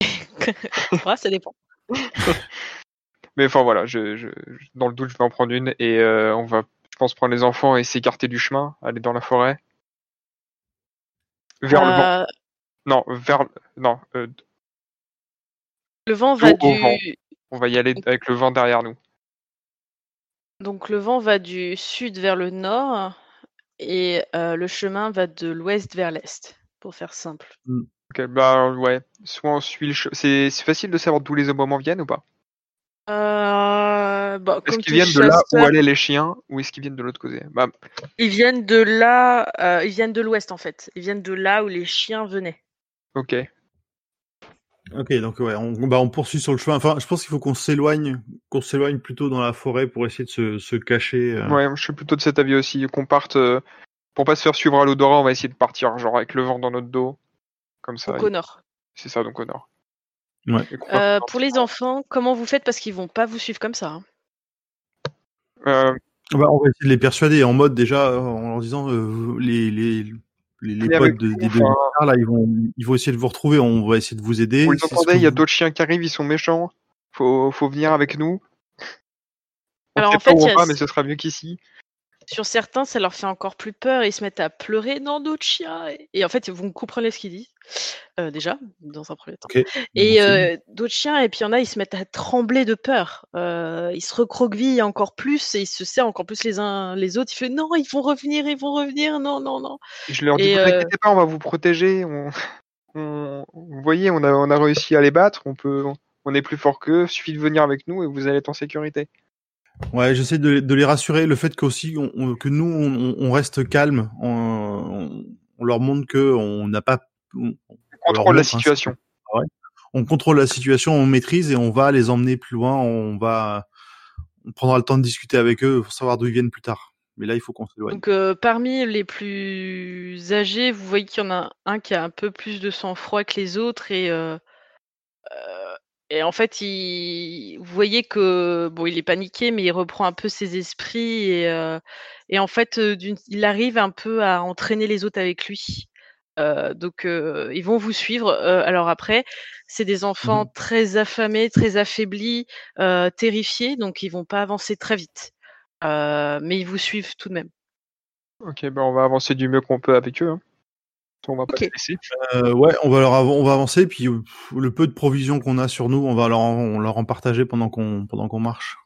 Speaker 2: Ouais, ça dépend.
Speaker 4: Mais enfin voilà, je, je, je- dans le doute je vais en prendre une et euh, on va, je pense, prendre les enfants et s'écarter du chemin, aller dans la forêt. Vers le vent.
Speaker 2: Euh,
Speaker 4: Non, vers non, euh,
Speaker 2: le vent va du
Speaker 4: vent. on va y aller avec le vent derrière nous.
Speaker 2: donc le vent va du sud vers le nord et euh, le chemin va de l'ouest vers l'est, pour faire simple.
Speaker 4: Ok, bah ouais, soit on suit le che- c'est c'est facile de savoir d'où les aboiements viennent ou pas?
Speaker 2: Euh, bah,
Speaker 4: Est-ce qu'ils viennent de là où allaient les chiens ou est-ce qu'ils viennent de l'autre côté? Bah
Speaker 2: Ils viennent de là, euh, ils viennent de l'ouest en fait. Ils viennent de là où les chiens venaient.
Speaker 4: ok.
Speaker 3: Ok, donc ouais, on, bah, on poursuit sur le chemin. Enfin, je pense qu'il faut qu'on s'éloigne, qu'on s'éloigne plutôt dans la forêt pour essayer de se, se cacher. euh.
Speaker 4: Ouais, je suis plutôt de cet avis aussi, qu'on parte euh, pour pas se faire suivre à l'odorat, on va essayer de partir genre avec le vent dans notre dos, comme ça.
Speaker 2: Donc au nord.
Speaker 4: C'est ça donc au nord.
Speaker 3: Ouais.
Speaker 2: Euh, pour les enfants, comment vous faites parce qu'ils vont pas vous suivre comme ça. hein.
Speaker 4: Euh,
Speaker 3: Bah, on va essayer de les persuader en mode déjà en leur disant euh, les les les, les potes de, des deux
Speaker 4: enfin.
Speaker 3: là ils vont ils vont essayer de vous retrouver. On va essayer de vous aider.
Speaker 4: vous les entendez, il y a d'autres chiens qui arrivent, ils sont méchants. Faut, faut venir avec nous.
Speaker 2: Alors, en
Speaker 4: pas
Speaker 2: fait,
Speaker 4: va, mais ce sera mieux qu'ici.
Speaker 2: Sur certains, ça leur fait encore plus peur et ils se mettent à pleurer. Non, d'autres chiens. Et, en fait, vous comprenez ce qu'ils disent, euh, déjà, dans un premier temps. Et
Speaker 3: Merci.
Speaker 2: euh, d'autres chiens, et puis il y en a, ils se mettent à trembler de peur. Euh, ils se recroquevillent encore plus et ils se serrent encore plus les uns les autres. Il fait non, ils vont revenir, ils vont revenir. Non, non, non.
Speaker 4: Je leur dis,
Speaker 2: Et,
Speaker 4: vous inquiétez pas, on va vous protéger. On, on- vous voyez, on a, on a réussi à les battre. On peut, on est plus fort qu'eux. Suffit de venir avec nous et vous allez être en sécurité.
Speaker 3: Ouais, j'essaie de, de les rassurer. Le fait qu'aussi on, on- que nous on, on reste calme, on, leur montre que on n'a pas, on,
Speaker 4: On contrôle la
Speaker 3: montre, hein,
Speaker 4: situation.
Speaker 3: on contrôle la situation, on maîtrise et on va les emmener plus loin. On va, on prendra le temps de discuter avec eux pour savoir d'où ils viennent plus tard. Mais là, il faut qu'on s'éloigne.
Speaker 2: Donc euh, parmi les plus âgés, vous voyez qu'il y en a un qui a un peu plus de sang-froid que les autres et euh, euh, et en fait, il, vous voyez que bon, il est paniqué, mais il reprend un peu ses esprits et euh, et en fait, euh, il arrive un peu à entraîner les autres avec lui. Euh, donc euh, ils vont vous suivre. Alors après, c'est des enfants
Speaker 3: Mhm.
Speaker 2: très affamés, très affaiblis, terrifiés, donc ils vont pas avancer très vite. Mais ils vous suivent tout de même.
Speaker 4: Ok, ben on va avancer du mieux qu'on peut avec eux. hein. On va pas
Speaker 2: Ok.
Speaker 4: les laisser.
Speaker 3: Euh, ouais, on va leur av- on va avancer puis euh, le peu de provisions qu'on a sur nous, on va leur en, on leur en partager pendant qu'on pendant qu'on marche.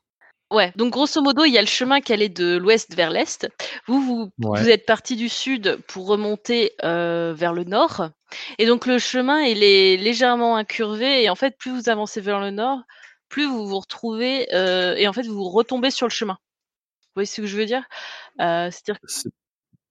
Speaker 2: Ouais, donc grosso modo, il y a le chemin qui allait de l'ouest vers l'est. Vous, vous,
Speaker 3: Ouais.
Speaker 2: vous êtes parti du sud pour remonter euh, vers le nord. Et donc le chemin, il est légèrement incurvé. Et en fait, plus vous avancez vers le nord, plus vous vous retrouvez euh, et en fait, vous retombez sur le chemin. Vous voyez ce que je veux dire? Euh, C'est-à-dire
Speaker 3: C'est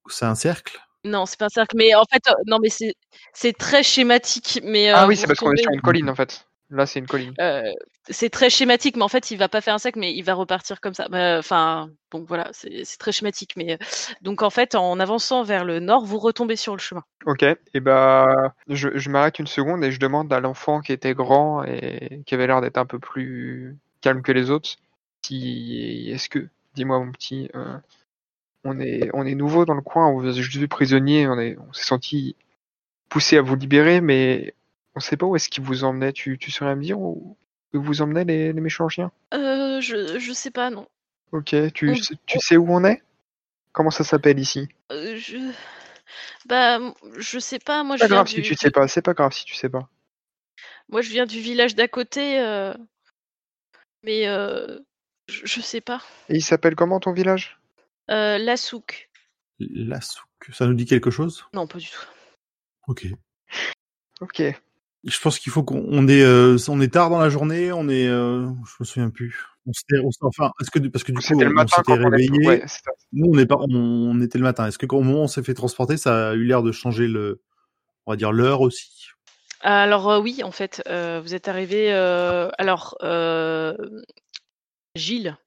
Speaker 3: c'est un cercle?
Speaker 2: Non, c'est pas un cercle, mais en fait, euh, non, mais c'est c'est très schématique. Mais
Speaker 4: Ah
Speaker 2: euh,
Speaker 4: oui, c'est parce qu'on est sur une colline en fait. Là, c'est une colline.
Speaker 2: Euh, c'est très schématique, mais en fait, il va pas faire un cercle, mais il va repartir comme ça. Bah, Enfin, bon, voilà, c'est c'est très schématique. Mais donc, en fait, en avançant vers le nord, vous retombez sur le chemin.
Speaker 4: Ok, et bah, je, je m'arrête une seconde et je demande à l'enfant qui était grand et qui avait l'air d'être un peu plus calme que les autres, si, est-ce que, dis-moi mon petit, on est, on est nouveau dans le coin, on vous a juste vu prisonnier, on est, on s'est senti poussé à vous libérer, mais on sait pas où est-ce qu'ils vous emmenaient. Tu, tu saurais me dire où, où vous emmenaient les, les méchants chiens?
Speaker 2: Euh, je, je sais pas, non.
Speaker 4: Ok, tu,
Speaker 2: On-
Speaker 4: sais- tu sais où on est? Comment ça s'appelle ici?
Speaker 2: Euh, je, bah, je sais pas. Moi, je
Speaker 4: Pas
Speaker 2: viens
Speaker 4: grave
Speaker 2: du,
Speaker 4: si tu sais pas, c'est pas grave si tu sais pas.
Speaker 2: moi, je viens du village d'à côté, euh, mais euh, je, je sais pas.
Speaker 4: Et il s'appelle comment ton village?
Speaker 2: Euh, la souk.
Speaker 3: La souk. Ça nous dit quelque chose?
Speaker 2: Non, pas du tout.
Speaker 3: Ok.
Speaker 4: Ok.
Speaker 3: Je pense qu'il faut qu'on on est euh, on est tard dans la journée, on est euh, je me souviens plus. On s'était enfin est-ce que parce que du coup
Speaker 4: le
Speaker 3: on,
Speaker 4: matin
Speaker 3: s'était
Speaker 4: quand on est...
Speaker 3: réveillé.
Speaker 4: Ouais.
Speaker 3: Nous on est pas on, on était le matin. Est-ce que au moment où on s'est fait transporter, ça a eu l'air de changer le on va dire l'heure aussi?
Speaker 2: Alors euh, oui, en fait, euh, vous êtes arrivé. euh, alors, euh, Gilles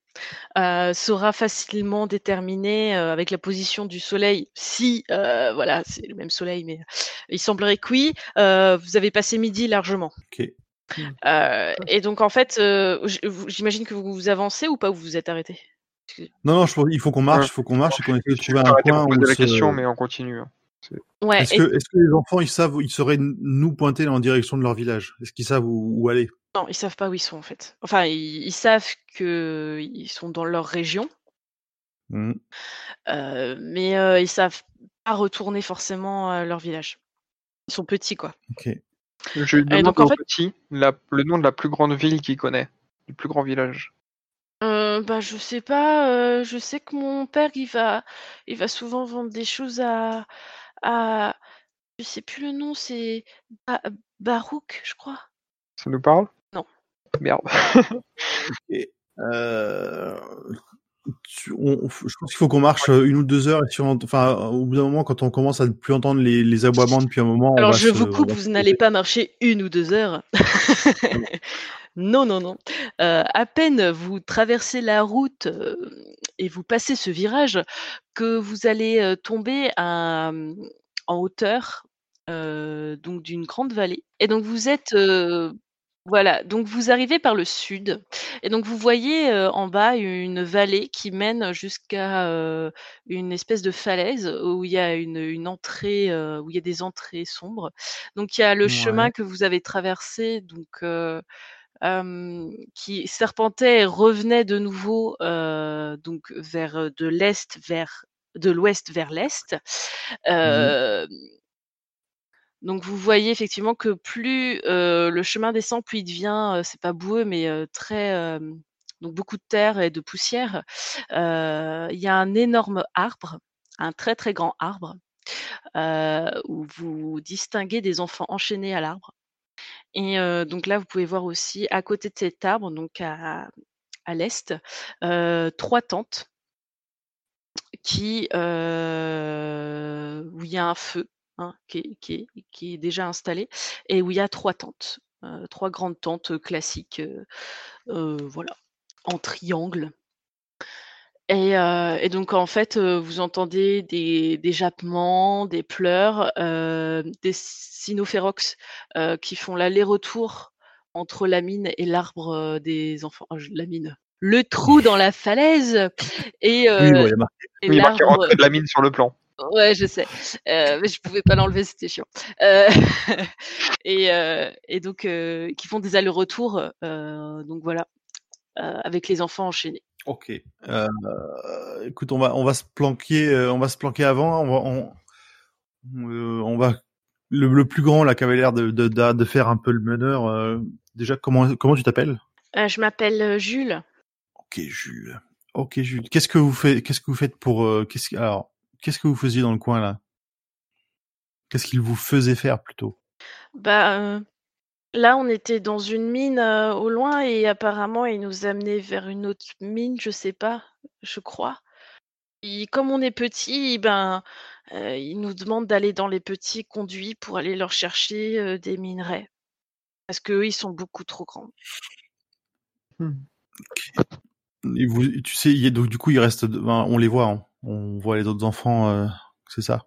Speaker 2: euh, saura facilement déterminer euh, avec la position du soleil si, euh, voilà, c'est le même soleil, mais il semblerait que oui. euh, vous avez passé midi largement.
Speaker 3: Ok.
Speaker 2: Euh, et donc en fait, euh, j'imagine que vous, vous avancez ou pas ou vous vous êtes arrêté?
Speaker 3: Non non, je, pense- il faut qu'on marche,
Speaker 4: Ouais.
Speaker 3: il faut qu'on marche et qu'on essaie de
Speaker 4: Je
Speaker 3: trouver
Speaker 4: vais
Speaker 3: un où
Speaker 4: poser la
Speaker 3: se-
Speaker 4: question, mais on continue. hein.
Speaker 2: Ouais.
Speaker 3: Est-ce
Speaker 2: et-
Speaker 3: que les enfants ils savent ils sauraient nous pointer en direction de leur village? Est-ce qu'ils savent où, où aller?
Speaker 2: Non, ils savent pas où ils sont en fait. Enfin, ils, ils savent que ils sont dans leur région.
Speaker 3: Hmm.
Speaker 2: Euh, mais euh, ils savent pas retourner forcément à leur village. Ils sont petits, quoi.
Speaker 3: Ok.
Speaker 4: Je lui demande
Speaker 2: donc, en fait-
Speaker 4: petit la- le nom de la plus grande ville qu'il connaît, du plus grand village.
Speaker 2: Euh, bah, je sais pas. euh, je sais que mon père, il va, il va souvent vendre des choses à, à, je sais plus le nom, c'est Ba- Barouk, je crois.
Speaker 4: Ça nous parle? Merde.
Speaker 3: Euh, tu- on- je pense qu'il faut qu'on marche euh, une ou deux heures et on, enfin, au bout d'un moment, quand on commence à ne plus entendre les, les aboiements depuis un moment,
Speaker 2: Alors, je
Speaker 3: se-
Speaker 2: vous coupe, vous
Speaker 3: se
Speaker 2: n'allez pas marcher une ou deux heures. non, non, non. Euh, à peine vous traversez la route euh, et vous passez ce virage que vous allez tomber à, en hauteur euh, donc d'une grande vallée. Et donc vous êtes euh, voilà, donc vous arrivez par le sud et donc vous voyez euh, en bas une vallée qui mène jusqu'à euh, une espèce de falaise où il y a une, une entrée, euh, où il y a des entrées sombres. Donc il y a le
Speaker 3: Ouais.
Speaker 2: chemin que vous avez traversé, donc euh, euh, qui serpentait et revenait de nouveau euh, donc vers de l'est vers de l'ouest vers l'est. Euh, donc vous voyez effectivement que plus le chemin descend, plus il devient, c'est pas boueux, mais très donc beaucoup de terre et de poussière. Il y a un énorme arbre, un très très grand arbre, où vous distinguez des enfants enchaînés à l'arbre. Et donc là, vous pouvez voir aussi à côté de cet arbre, donc à, à l'est, trois tentes qui, où il y a un feu hein, qui, est, qui, est, qui, est, déjà installé et où il y a trois tentes, trois grandes tentes classiques, voilà, en triangle. Et, euh, et, donc en fait, euh, vous entendez des, des jappements, des pleurs, euh, des cynophérox qui font l'aller-retour entre la mine et l'arbre des enfants. Oh, la mine, le trou dans la falaise et,
Speaker 3: oui, ouais,
Speaker 4: et oui, l'arbre. de la mine sur le plan.
Speaker 2: Ouais, je sais, mais je pouvais pas l'enlever, c'était chiant. et, et, donc qui font des allers-retours, donc voilà, avec les enfants enchaînés.
Speaker 3: Ok. Euh, écoute, on va on va se planquer, euh, on va se planquer avant. On va on, euh, on va le, le, plus grand là qui avait l'air de, de, de, faire un peu le meneur. Euh, déjà, comment comment tu t'appelles?
Speaker 2: Euh, Je m'appelle Jules.
Speaker 3: Ok, Jules. Ok, Jules. Qu'est-ce que vous faites Qu'est-ce que vous faites pour qu'est-ce alors Qu'est-ce que vous faisiez dans le coin là? Qu'est-ce qu'il vous faisait faire plutôt?
Speaker 2: Bah Là, on était dans une mine, heu, au loin et apparemment, il nous amenait vers une autre mine, je sais pas, je crois. Et comme on est petit, ben, heu, il nous demande d'aller dans les petits conduits pour aller leur chercher, heu, des minerais. Parce qu'eux, ils sont beaucoup trop grands.
Speaker 3: Et vous tu sais, il y a donc du coup, il reste ben, on les voit, hein. On voit les autres enfants, heu, c'est ça?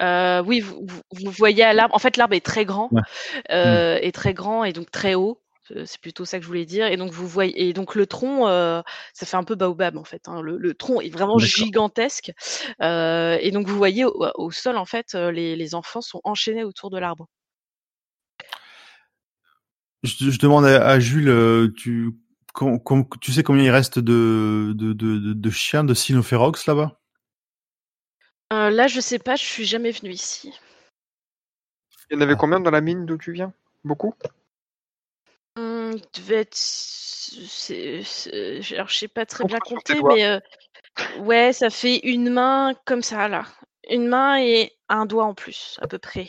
Speaker 2: Euh, oui, vous, vous, voyez à l'arbre. En fait, l'arbre est très grand, ouais. euh, est très grand et donc très haut. C'est plutôt ça que je voulais dire. Et donc vous voyez, et donc le tronc, euh, ça fait un peu baobab en fait. Hein. Le, le, tronc est vraiment gigantesque. Euh, et donc vous voyez au, au sol en fait, euh, les, les, enfants sont enchaînés autour de l'arbre.
Speaker 3: Je, je, demande à, à Jules, euh, tu, com, com, tu sais combien il reste de, de, de, de chiens de Sinophérox là-bas?
Speaker 2: Euh, là, je sais pas, je suis jamais venu ici.
Speaker 4: Il y en avait combien dans la mine d'où tu viens? Beaucoup?
Speaker 2: Mmh, devait être. C'est, Alors, je sais pas très bien compter, mais euh... ouais, ça fait une main comme ça, là. Une main et un doigt en plus, à peu près.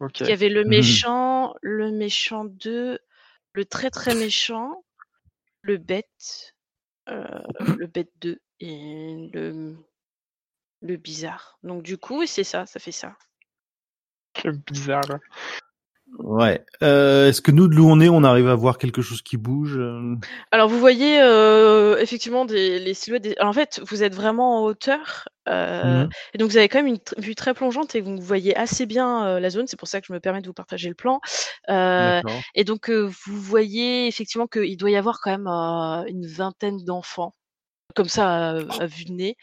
Speaker 4: Okay.
Speaker 2: Il y avait le méchant, mmh. le méchant 2, le très très méchant, le bête, le bête 2 et le le bizarre. Donc du coup, c'est ça, ça fait ça.
Speaker 4: Le bizarre.
Speaker 3: Ouais. Euh, Est-ce que nous, de où on est, on arrive à voir quelque chose qui bouge euh?
Speaker 2: Alors vous voyez euh, effectivement des, les silhouettes. Des... Alors, en fait, vous êtes vraiment en hauteur. Euh, mmh. Et donc vous avez quand même une vue très plongeante et vous voyez assez bien euh, la zone. C'est pour ça que je me permets de vous partager le plan. Euh, et donc euh, vous voyez effectivement qu'il doit y avoir quand même une vingtaine d'enfants comme ça à, à, vue de nez.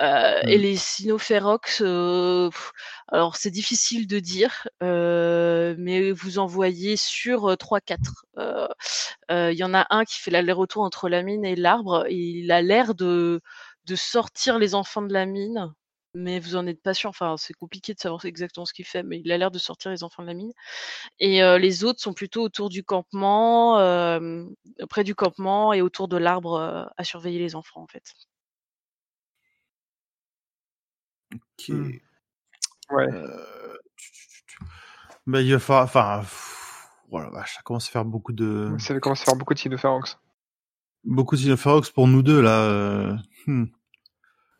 Speaker 2: Euh, mmh. Et les cynophérox, euh, alors c'est difficile de dire, euh, mais vous en voyez sur 3-4. Il y en a un qui fait l'aller-retour entre la mine et l'arbre. Il a l'air de, de sortir les enfants de la mine mais vous en êtes pas sûr. Enfin, c'est compliqué de savoir exactement ce qu'il fait, mais il a l'air de sortir les enfants de la mine. Et euh, les autres sont plutôt autour du campement, euh, près du campement et autour de l'arbre euh, à surveiller les enfants, en fait.
Speaker 3: Ok. Mmh. Ouais. Bah, il va falloir. Enfin, voilà, oh ça commence à faire beaucoup de.
Speaker 4: Ça commence à faire beaucoup de Sinophérox.
Speaker 3: Beaucoup de Sinophérox pour nous deux, là. Hmm.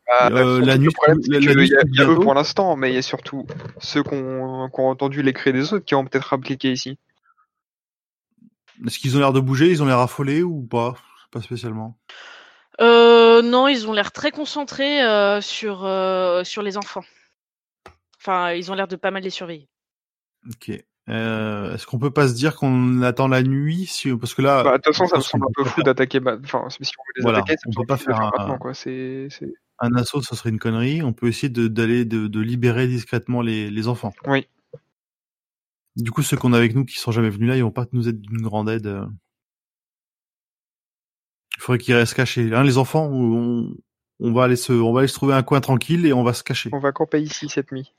Speaker 4: Ah, euh, la nuit, il y a, y a eux pour l'instant, mais il y a surtout ceux qui ont, qu entendu les cris des autres qui ont peut-être appliqué ici.
Speaker 3: Est-ce qu'ils ont l'air de bouger? Ils ont l'air affolés ou pas? Pas spécialement.
Speaker 2: Euh, non, ils ont l'air très concentrés euh, sur, euh, sur les enfants. Enfin, ils ont l'air de pas mal les surveiller.
Speaker 3: Ok. Euh, Est-ce qu'on peut pas se dire qu'on attend la nuit si... Parce que là.
Speaker 4: Bah, de toute façon, ça me semble un peu fou d'attaquer. Enfin, si on veut les
Speaker 3: voilà,
Speaker 4: attaquer,
Speaker 3: on peut pas faire un...
Speaker 4: maintenant, quoi. C'est
Speaker 3: un assaut, ça serait une connerie. On peut essayer d'aller de, de, de, libérer discrètement les, les, enfants.
Speaker 4: Oui.
Speaker 3: Du coup, ceux qu'on a avec nous qui sont jamais venus là, ils vont pas nous être d'une grande aide. faudrait qu'ils restent cachés. Hein, les enfants, on, on va aller se, on va aller se trouver un coin tranquille et on va se cacher.
Speaker 4: On va camper ici cette nuit.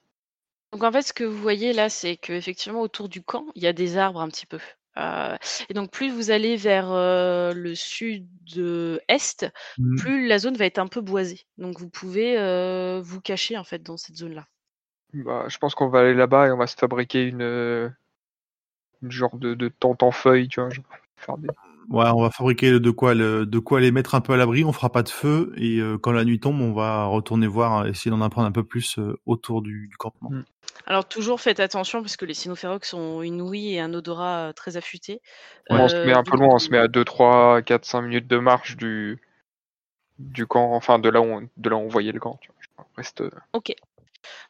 Speaker 2: Donc en fait, ce que vous voyez là, c'est que effectivement autour du camp, il y a des arbres un petit peu. Euh, et donc plus vous allez vers euh, le sud-est,
Speaker 3: Mm.
Speaker 2: plus la zone va être un peu boisée. Donc vous pouvez euh, vous cacher en fait dans cette zone-là.
Speaker 4: Bah, je pense qu'on va aller là-bas et on va se fabriquer une, une genre de, de tente en feuilles, tu vois. genre, faire des-
Speaker 3: Ouais, on va fabriquer de quoi, le, de quoi les mettre un peu à l'abri. On fera pas de feu et euh, quand la nuit tombe, on va retourner voir, euh, essayer d'en apprendre un peu plus euh, autour du, du campement.
Speaker 4: Mm.
Speaker 2: Alors toujours faites attention parce que les cynophérox ont une ouïe et un odorat très affûté.
Speaker 4: on se met un peu loin, on se met à 2, 3, 4, 5 minutes de marche du, du camp, enfin de là où on, de là où on voyait le camp. Tu vois. On Reste, euh,
Speaker 2: Ok.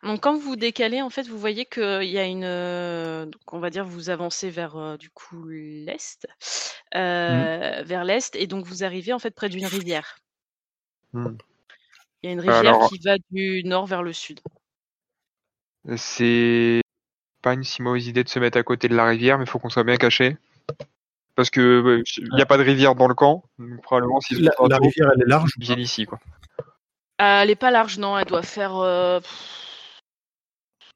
Speaker 2: Donc quand vous vous décalez, en fait, vous voyez qu'il y a une, euh, donc on va dire, vous avancez vers euh, du coup l'est, euh, vers l'est, et donc vous arrivez en fait près d'une rivière.
Speaker 3: Hmm.
Speaker 2: Il y a une rivière
Speaker 4: Alors-
Speaker 2: qui va du nord vers le sud.
Speaker 4: C'est pas une si mauvaise idée de se mettre à côté de la rivière, mais il faut qu'on soit bien caché. Parce que ouais, il n'y a pas de rivière dans le camp, donc probablement s'ils
Speaker 3: La, rivière, elle est large. ou pas?
Speaker 4: bien ici quoi.
Speaker 2: Euh, elle est pas large, non, elle doit faire euh,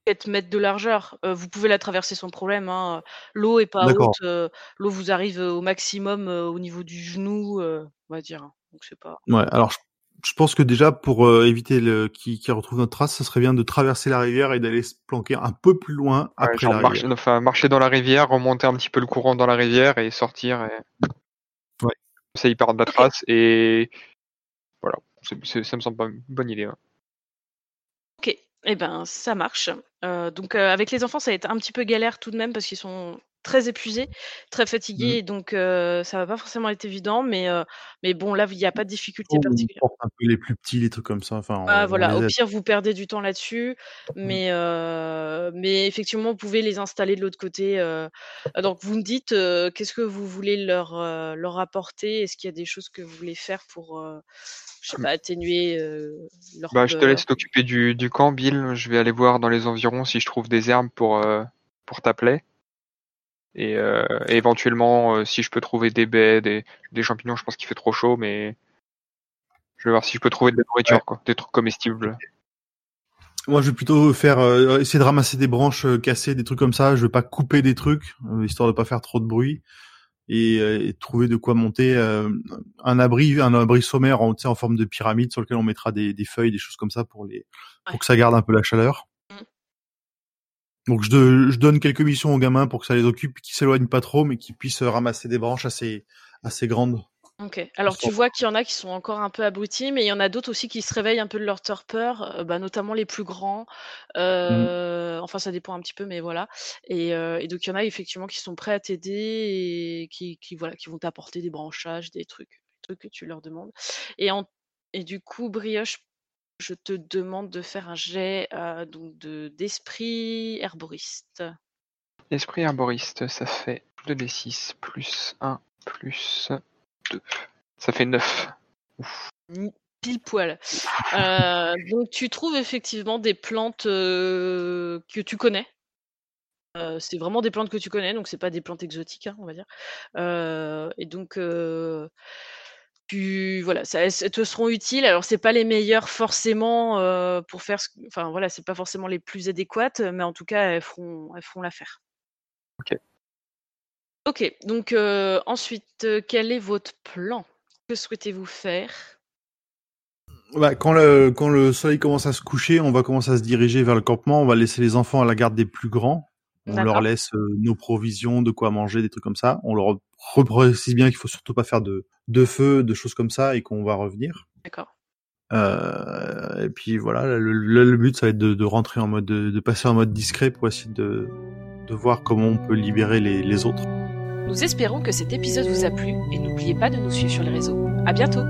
Speaker 2: 4 mètres de largeur. Euh, vous pouvez la traverser sans problème. hein. L'eau est pas haute. euh, L'eau vous arrive euh, au maximum euh, au niveau du genou, euh, on va dire. hein. Donc c'est pas.
Speaker 3: Ouais, alors je, je pense que déjà pour euh, éviter le qui, qui retrouve notre trace, ce serait bien de traverser la rivière et d'aller se planquer un peu plus loin
Speaker 4: Ouais,
Speaker 3: après
Speaker 4: genre
Speaker 3: la
Speaker 4: marcher,
Speaker 3: rivière.
Speaker 4: enfin, marcher dans la rivière, remonter un petit peu le courant dans la rivière et sortir. Et...
Speaker 3: Ouais.
Speaker 4: Ça, ils perdent la trace et voilà. Ça me semble pas une bonne idée. hein.
Speaker 2: Eh ben ça marche. Euh, donc euh, avec les enfants, ça va être un petit peu galère tout de même parce qu'ils sont très épuisés, très fatigués, et donc euh, ça va pas forcément être évident, mais euh, mais bon là il n'y a pas de difficulté
Speaker 3: On
Speaker 2: particulière.
Speaker 3: porte un peu les plus petits, les trucs comme ça. Enfin,
Speaker 2: Ah,
Speaker 3: on-
Speaker 2: voilà,
Speaker 3: on
Speaker 2: au pire vous perdez du temps là-dessus, mais euh, mais effectivement vous pouvez les installer de l'autre côté. Donc vous me dites qu'est-ce que vous voulez leur leur apporter? Est-ce qu'il y a des choses que vous voulez faire pour je sais pas atténuer leur
Speaker 4: Bah, je te laisse t'occuper du, du camp, Bill. Je vais aller voir dans les environs si je trouve des herbes pour, pour ta plaie. Et, euh, et éventuellement, euh, si je peux trouver des baies, des, des champignons, je pense qu'il fait trop chaud, mais je vais voir si je peux trouver de la nourriture,
Speaker 3: Ouais.
Speaker 4: quoi, des trucs comestibles.
Speaker 3: Moi, je vais plutôt faire euh, essayer de ramasser des branches euh, cassées, des trucs comme ça. Je veux pas couper des trucs, euh, histoire de pas faire trop de bruit, et, euh, et trouver de quoi monter euh, un abri, un abri sommaire en, tu sais, en forme de pyramide sur lequel on mettra des, des feuilles, des choses comme ça pour les,
Speaker 2: Ouais.
Speaker 3: pour que ça garde un peu la chaleur. Donc je, donne quelques missions aux gamins pour que ça les occupe, qu'ils s'éloignent pas trop, mais qu'ils puissent euh, ramasser des branches assez assez grandes.
Speaker 2: Ok. Alors tu vois qu'il y en a qui sont encore un peu abrutis, mais il y en a d'autres aussi qui se réveillent un peu de leur torpeur, euh, bah, notamment les plus grands. Euh, Enfin, ça dépend un petit peu, mais voilà. Et, euh, et donc il y en a effectivement qui sont prêts à t'aider et qui, qui voilà, qui vont t'apporter des branchages, des trucs, des trucs que tu leur demandes. Et en et du coup, Brioche, je te demande de faire un jet euh, donc de d'esprit herboriste.
Speaker 4: Esprit arboriste, ça fait 2d6 plus 1 plus 2. Ça fait 9.
Speaker 2: Pile poil. Euh, donc tu trouves effectivement des plantes euh, que tu connais. C'est vraiment des plantes que tu connais, donc c'est pas des plantes exotiques, hein, on va dire. Et donc tu voilà, ça, elles te seront utiles. Alors c'est pas les meilleures forcément euh, pour faire, ce, enfin voilà, c'est pas forcément les plus adéquates, mais en tout cas elles feront, elles feront l'affaire.
Speaker 4: Ok.
Speaker 2: Ok. Donc euh, ensuite, euh, quel est votre plan? Que souhaitez-vous faire?
Speaker 3: Bah, quand le quand le soleil commence à se coucher, on va commencer à se diriger vers le campement. On va laisser les enfants à la garde des plus grands. On leur laisse euh, nos provisions, de quoi manger, des trucs comme ça. On leur reprécise bien qu'il faut surtout pas faire de de feu, de choses comme ça, et qu'on va revenir.
Speaker 2: D'accord.
Speaker 3: Euh, et puis voilà, le, le- le but ça va être de, de rentrer en mode, de, de passer en mode discret pour essayer de de voir comment on peut libérer les, les autres.
Speaker 2: Nous espérons que cet épisode vous a plu et n'oubliez pas de nous suivre sur les réseaux. À bientôt!